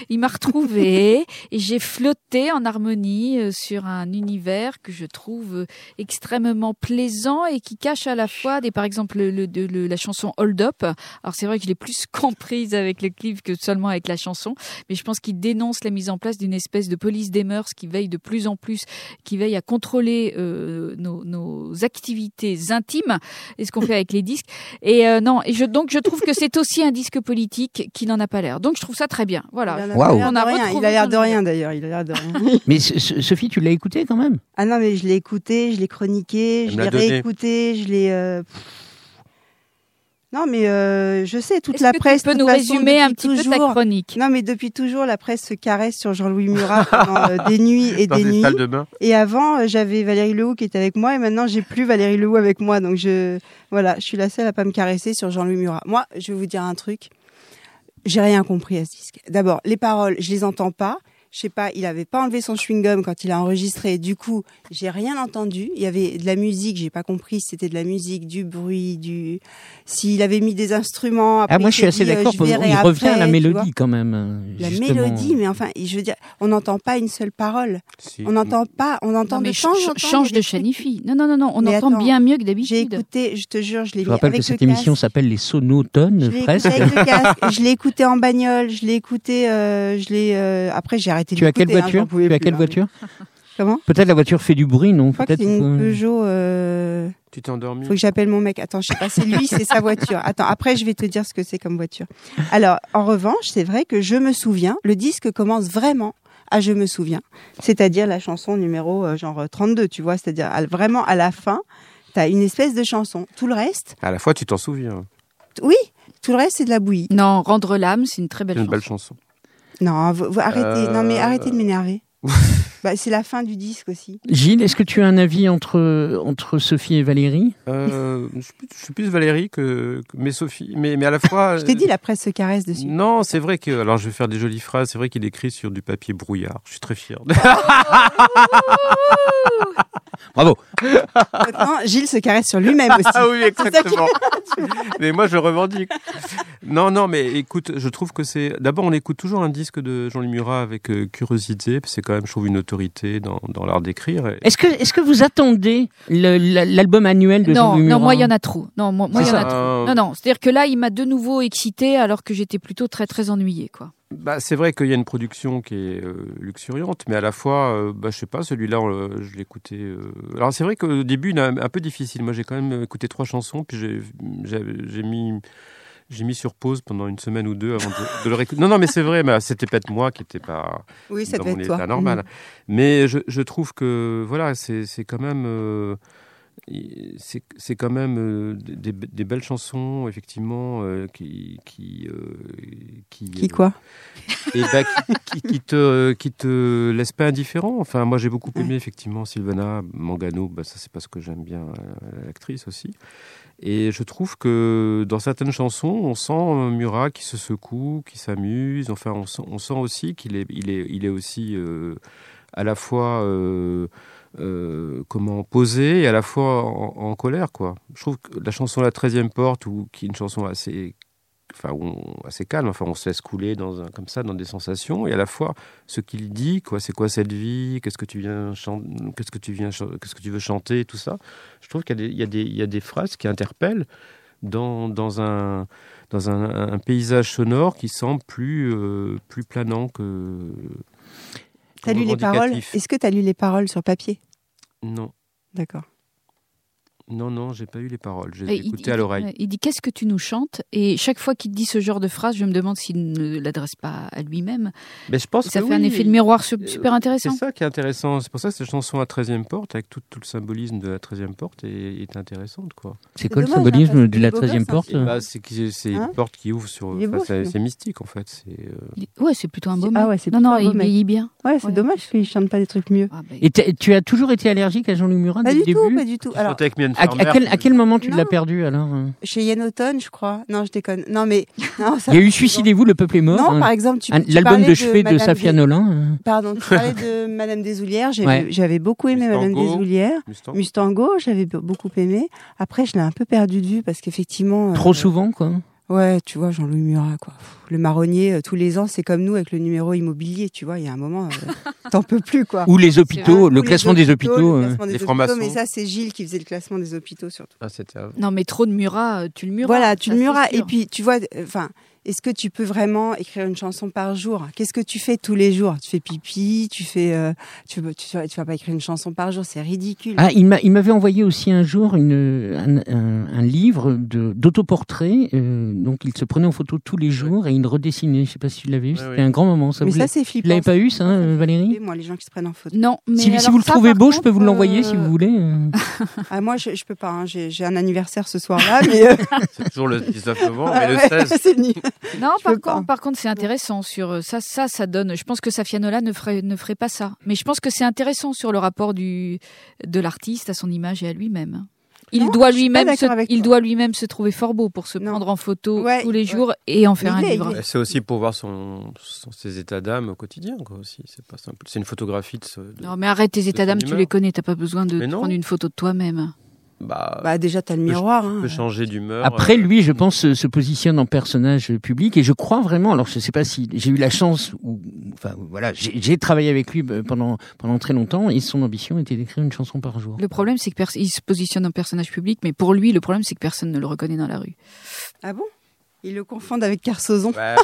il m'a retrouvé et j'ai flotté en harmonie euh, sur un univers que je trouve euh, extrêmement plaisant et qui cache à la fois des, par exemple, le, le- de- le- la chanson Hold Up. Alors c'est vrai que je l'ai plus comprise avec le clip que seulement avec la chanson mais je pense qu'il dénonce la mise en place d'une espèce de police des mœurs qui veille de plus en plus, qui veille à contrôler euh, nos, nos activités intimes et ce qu'on fait avec les disques. Et euh, non, et je, donc je trouve que c'est aussi un disque politique qui n'en a pas l'air. Donc je trouve ça très bien. Voilà. Il de a rien. Il retrouvé a l'air de rien d'ailleurs. Il a l'air de rien. Mais Sophie, tu l'as écouté quand même? Ah non, mais je l'ai écouté, je l'ai chroniqué, Elle je l'ai réécouté, je l'ai. euh. Non, mais euh, je sais, toute la que presse. tu peux nous façon, résumer un petit peu ta chronique? Non, mais depuis toujours, la presse se caresse sur Jean-Louis Murat pendant euh, des nuits et Dans des nuits. salle de bain. Et avant, j'avais Valérie Lehoux qui était avec moi, et maintenant, j'ai plus Valérie Lehoux avec moi. Donc, je, voilà, je suis la seule à pas me caresser sur Jean-Louis Murat. Moi, je vais vous dire un truc. J'ai rien compris à ce disque. D'abord, les paroles, je les entends pas. Je sais pas, il avait pas enlevé son chewing-gum quand il a enregistré. Du coup, j'ai rien entendu. Il y avait de la musique, j'ai pas compris si c'était de la musique, du bruit, du. S'il avait mis des instruments. Après, Ah, moi je suis assez euh, d'accord. Il revient à la mélodie quand même. La justement. mélodie, mais enfin, je veux dire, on n'entend pas une seule parole. Si. On n'entend pas, on entend Non, mais de temps en ch- temps, change de. Chanifi. Non, non, non, non, on Mais entend attends, bien mieux que J'ai d'habitude. écouté, je te jure, je l'ai Je rappelle avec que cette émission s'appelle les sonotones, Je l'ai presque. Je l'ai écouté en bagnole, je l'ai écouté, euh, je l'ai. euh, Après, j'ai arrêté. Tu as quelle hein, voiture Tu as quelle hein. voiture Comment Peut-être la voiture fait du bruit, non Peut-être. une euh, Peugeot. Euh... Tu t'es endormi Faut que j'appelle mon mec. Attends, je sais pas, c'est lui, c'est sa voiture. Attends, après, je vais te dire ce que c'est comme voiture. Alors, en revanche, c'est vrai que je me souviens. Le disque commence vraiment à Je me souviens, c'est-à-dire la chanson numéro euh, genre 32, tu vois, c'est-à-dire vraiment à la fin, t'as une espèce de chanson. Tout le reste, À la fois, tu t'en souviens. oui, tout le reste c'est de la bouillie. Non, Rendre l'âme, c'est une très belle une chanson. belle chanson. Non, vous, vous arrêtez. Non, mais Euh. arrêtez de m'énerver. bah, c'est la fin du disque aussi. Gilles, est-ce que tu as un avis entre, entre Sophie et Valérie? Euh, je, suis plus, je suis plus Valérie que, que- mais Sophie. Mais, mais à la fois. Je t'ai dit, la presse se caresse dessus. Non, c'est vrai que. Alors, je vais faire des jolies phrases. C'est vrai qu'il écrit sur du papier brouillard. Je suis très fier. Bravo. Maintenant, Gilles se caresse sur lui-même aussi. Ah oui, exactement. mais moi, je revendique. Non, non, mais écoute, je trouve que c'est. D'abord, on écoute toujours un disque de Jean-Louis Murat avec euh, curiosité. puis C'est quand même, je trouve, une autorité dans, dans l'art d'écrire. Et- Est-ce que, est-ce que vous attendez l'album annuel de Non, Jean-Louis non, Murat moi il y en a trop. Non, moi moi, il y en a trop. Euh, Non, non, c'est-à-dire que là, il m'a de nouveau excité alors que j'étais plutôt très très ennuyée, quoi. Bah, c'est vrai qu'il y a une production qui est euh, luxuriante, mais à la fois, euh, bah, je sais pas, celui-là, le- je l'écoutais. euh, Alors c'est vrai qu'au début, il est un, un peu difficile. Moi, j'ai quand même écouté trois chansons, puis j'ai mis. J'ai mis sur pause pendant une semaine ou deux avant de, de le réécouter. Non, non, mais c'est vrai, mais c'était peut-être moi qui n'étais pas Oui, ça dans mon toi. normal. Mhm. Mais je, je trouve que voilà, c'est quand même. euh, c'est quand même euh, des, des belles chansons, effectivement, euh, qui qui euh, qui, Qui euh, quoi et bah, qui, qui, qui te qui te laisse pas indifférent. Enfin, moi j'ai beaucoup aimé effectivement Sylvana Mangano. Bah, ça c'est parce que j'aime bien euh, l'actrice aussi. Et je trouve que dans certaines chansons, on sent euh, Murat qui se secoue, qui s'amuse. Enfin, on sent, aussi qu'il est aussi euh, à la fois euh, comment posé et à la fois en, en colère quoi. Je trouve que la chanson La 13e porte ou qui est une chanson assez enfin on- assez calme. Enfin on se laisse couler dans un comme ça dans des sensations. Et à la fois ce qu'il dit quoi c'est quoi cette vie qu'est-ce que tu viens qu'est-ce que tu viens qu'est-ce que tu veux chanter tout ça. Je trouve qu'il y a des y y a phrases qui interpellent dans, dans un dans un, un paysage sonore qui semble plus euh, plus planant que T'as lu les paroles? Est-ce que tu as lu les paroles sur papier? Non. D'accord. Non non j'ai pas eu les paroles j'ai écouté il- à l'oreille Il dit qu'est-ce que tu nous chantes? Et chaque fois qu'il dit ce genre de phrase, je me demande s'il ne l'adresse pas à lui-même. mais je pense Ça que fait un effet de miroir Euh, super intéressant. C'est ça qui est intéressant. C'est pour ça que cette chanson à 13e porte, avec tout, tout le symbolisme de la 13e porte, est, est intéressante. quoi. C'est quoi le dommage, hein, symbolisme de la est beau 13e gosse, hein. porte bah, c'est que c'est Hein une porte qui ouvre sur. C'est mystique en fait. C'est, euh, Ouais, c'est plutôt un beau Ah mec. ouais, c'est non, non, il vieillit bien. Ouais, c'est Ouais. dommage qu'il chante pas des trucs mieux. Ah, bah, Et tu as toujours été allergique à Jean-Louis Murat Pas dès le du tout, pas du tout. Alors, avec à, quel, à quel moment tu l'as perdu alors hein chez Yann Automne, je crois. Non, je déconne. Non, mais. Non, ça- Il y a eu Suicidez-vous, le peuple est mort. Non, hein. par exemple, tu, tu L'album parlais de chevet de Madame Safia Des- Nolin. hein. Pardon, tu parlais de Madame Desoulières. J'avais Ouais. beaucoup aimé Madame Mustango. Desoulières. Mustang. Mustango, j'avais be- beaucoup aimé. Après, je l'ai un peu perdu de vue parce qu'effectivement. euh, Trop souvent, quoi. Ouais, tu vois, Jean-Louis Murat, quoi. Pff, Le marronnier, euh, tous les ans, c'est comme nous avec le numéro immobilier, tu vois. Il y a un moment, euh, t'en peux plus, quoi. Ou les hôpitaux, le classement des hôpitaux. le euh. classement des Les hôpitaux, francs-maçons. Mais ça, c'est Gilles qui faisait le classement des hôpitaux, surtout. Ah. Non, mais trop de Murat, tu le Murat. Voilà, tu le Murat. Et puis, tu vois, euh, enfin, est-ce que tu peux vraiment écrire une chanson par jour? Qu'est-ce que tu fais tous les jours? Tu fais pipi, tu fais, euh, tu, tu, tu vas pas écrire une chanson par jour, c'est ridicule. Ah, il m'a- il m'avait envoyé aussi un jour une, un, un- un livre de- d'autoportrait. euh, donc, il se prenait en photo tous les jours et il redessinait. Je sais pas si tu l'avais vu. C'était ouais. un grand moment. Ça mais vous ça, l'a- c'est tu flippant. l'avez pas eu, ça, euh, fait Valérie Moi, les gens qui se prennent en photo. Non, mais si, vous le ça, trouvez beau, je peux vous l'envoyer euh, si vous voulez. euh. Ah, moi, je, je peux pas. hein. J'ai j'ai un anniversaire ce soir-là, mais euh, C'est toujours le 19 novembre, mais ah le ouais, 16. Non, par pas. contre, par contre, c'est intéressant sur euh, ça, ça, ça donne. Je pense que Safia ne ferait, ne ferait pas ça. Mais je pense que c'est intéressant sur le rapport du de l'artiste à son image et à lui-même. Il Non, doit lui-même, se, il toi. doit lui-même se trouver fort beau pour se Non. prendre en photo Ouais, tous les ouais. jours et en faire Il un livre. C'est aussi pour voir son, son- ses états d'âme au quotidien, quoi, aussi. C'est pas simple. C'est une photographie de ce. de- Non, mais arrête tes états d'âme, tu les connais. T'as pas besoin de prendre une photo de toi-même. Bah, Bah, déjà, t'as le Peut- miroir. hein. peut changer d'humeur. Après, euh, lui, je pense, se, se positionne en personnage public et je crois vraiment. Alors, je sais pas si j'ai eu la chance ou, enfin, voilà, j'ai travaillé avec lui euh, pendant pendant très longtemps et son ambition était d'écrire une chanson par jour. Le problème, c'est que il se positionne en personnage public, mais pour lui, le problème, c'est que personne ne le reconnaît dans la rue. Ah bon? Ils le confondent avec Carsozon. Ouais,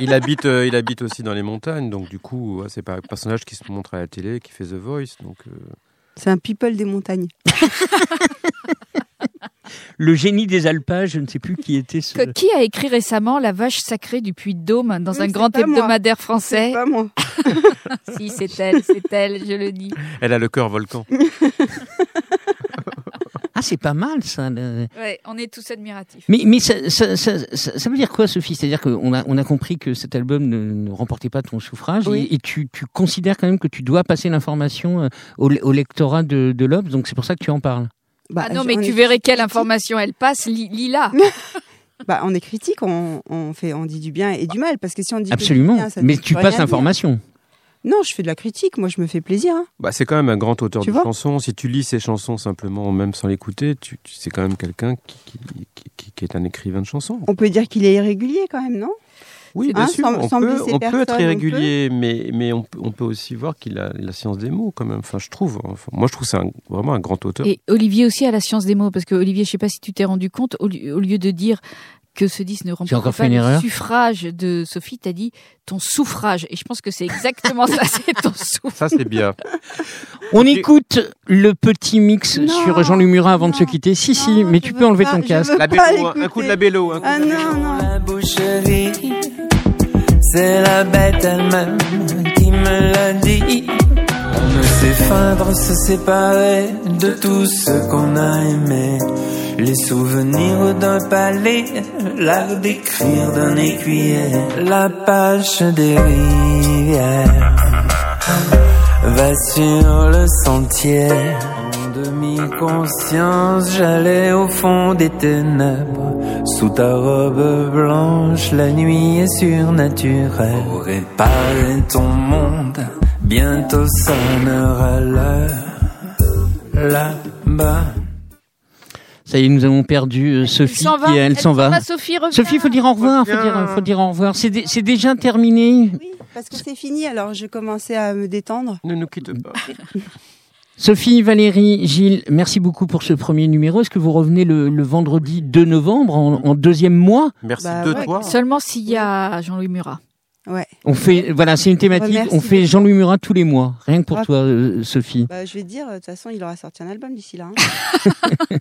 il habite, euh, il habite aussi dans les montagnes, donc du coup, ouais, c'est pas un personnage qui se montre à la télé, qui fait The Voice, donc. euh, C'est un people des montagnes. Le génie des alpages, je ne sais plus qui était ce. Que- qui a écrit récemment La vache sacrée du Puy de Dôme dans Oui, un grand moi. hebdomadaire français pas moi. Si, c'est elle, c'est elle, je le dis. Elle a le cœur volcan. Ah, c'est pas mal ça. le- Ouais, on est tous admiratifs. Mais, mais ça, ça, ça, ça- ça veut dire quoi, Sophie? C'est-à-dire qu'on a, on a compris que cet album ne, ne remportait pas ton suffrage Oui. et, et tu, tu considères quand même que tu dois passer l'information euh, au, au lectorat de, de l'Obs, donc c'est pour ça que tu en parles? Bah, ah non, mais on tu est- verrais quelle information elle passe, lis-la. Bah, on est critique, on, on fait, on dit du bien et du mal, parce que si on dit que du Absolument. bien, ça mais tu passes l'information. Non, je fais de la critique. Moi, je me fais plaisir. hein. Bah, c'est quand même un grand auteur Tu de chansons. Si tu lis ses chansons simplement, même sans l'écouter, tu, tu- c'est quand même quelqu'un qui, qui, qui- qui- qui est un écrivain de chansons. On peut dire qu'il est irrégulier quand même, non? Oui, Hein, bien sûr, sans- on, sans peut, blesser on peut être on irrégulier, mais, mais on, peut- on peut aussi voir qu'il a la science des mots quand même. Enfin, je trouve. Enfin, moi, je trouve que c'est un- vraiment un grand auteur. Et Olivier aussi a la science des mots, parce que Olivier, je sais pas si tu t'es rendu compte, au lieu de dire que ce disque ne encore remporte fait pas une le erreur suffrage de Sophie, t'as dit ton souffrage. Et je pense que c'est exactement ça, c'est ton souffrage. Ça, c'est bien. On écoute le petit mix Non, sur Jean-Luc Murat avant de se non, quitter. Si, si, non, mais je tu peux enlever pas, ton casque. La pas bélo, un, un coup de la bélo. Un coup Ah de la non, non. La boucherie, c'est la bête elle-même qui me l'a dit. ne sait feindre, se séparer de tout ce qu'on a aimé. Les souvenirs d'un palais, l'art d'écrire d'un écuyer, la page des rivières va sur le sentier. En demi-conscience, j'allais au fond des ténèbres. Sous ta robe blanche, la nuit est surnaturelle. Pour réparer ton monde, bientôt sonnera l'heure. Là-bas. Ça y est, nous avons perdu euh, Sophie. s'en va. qui, elle Elle s'en va. va, Sophie, reviens. Sophie, faut dire au revoir. Faut dire, faut dire au revoir. C'est dé- c'est déjà terminé. Oui, parce que c'est fini, alors je commençais à me détendre. Ne nous quitte pas. Sophie, Valérie, Gilles, merci beaucoup pour ce premier numéro. Est-ce que vous revenez le, le vendredi 2 novembre en, en deuxième mois? Merci Bah de ouais. toi. Seulement s'il y a Jean-Louis Murat. Ouais. On fait, voilà, c'est une thématique. Remercie On fait. Jean-Louis Murat tous les mois. Rien que pour Ah. toi, euh, Sophie. Bah, je vais te dire, de toute façon, il aura sorti un album d'ici là. hein.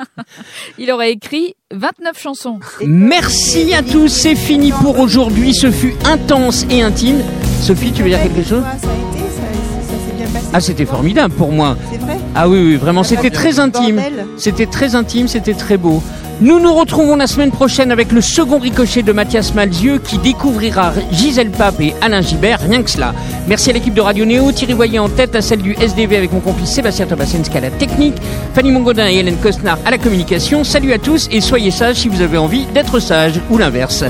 Il aurait écrit 29 chansons. Merci à tous. C'est fini pour aujourd'hui. Ce fut intense et intime. Sophie, tu veux dire quelque chose? Ça a été, ça, ça s'est bien passé. Ah, c'était formidable pour moi. C'est vrai? Ah oui, oui, vraiment, c'était très intime. C'était très intime, c'était très beau. Nous nous retrouvons la semaine prochaine avec le second ricochet de Mathias Malzieux qui découvrira Gisèle Pape et Alain Gibert, rien que cela. Merci à l'équipe de Radio Néo, Thierry Voyer en tête, à celle du SDV avec mon complice Sébastien Tobasenski à la technique, Fanny Mongodin et Hélène Cosnard à la communication. Salut à tous et soyez sages si vous avez envie d'être sage ou l'inverse.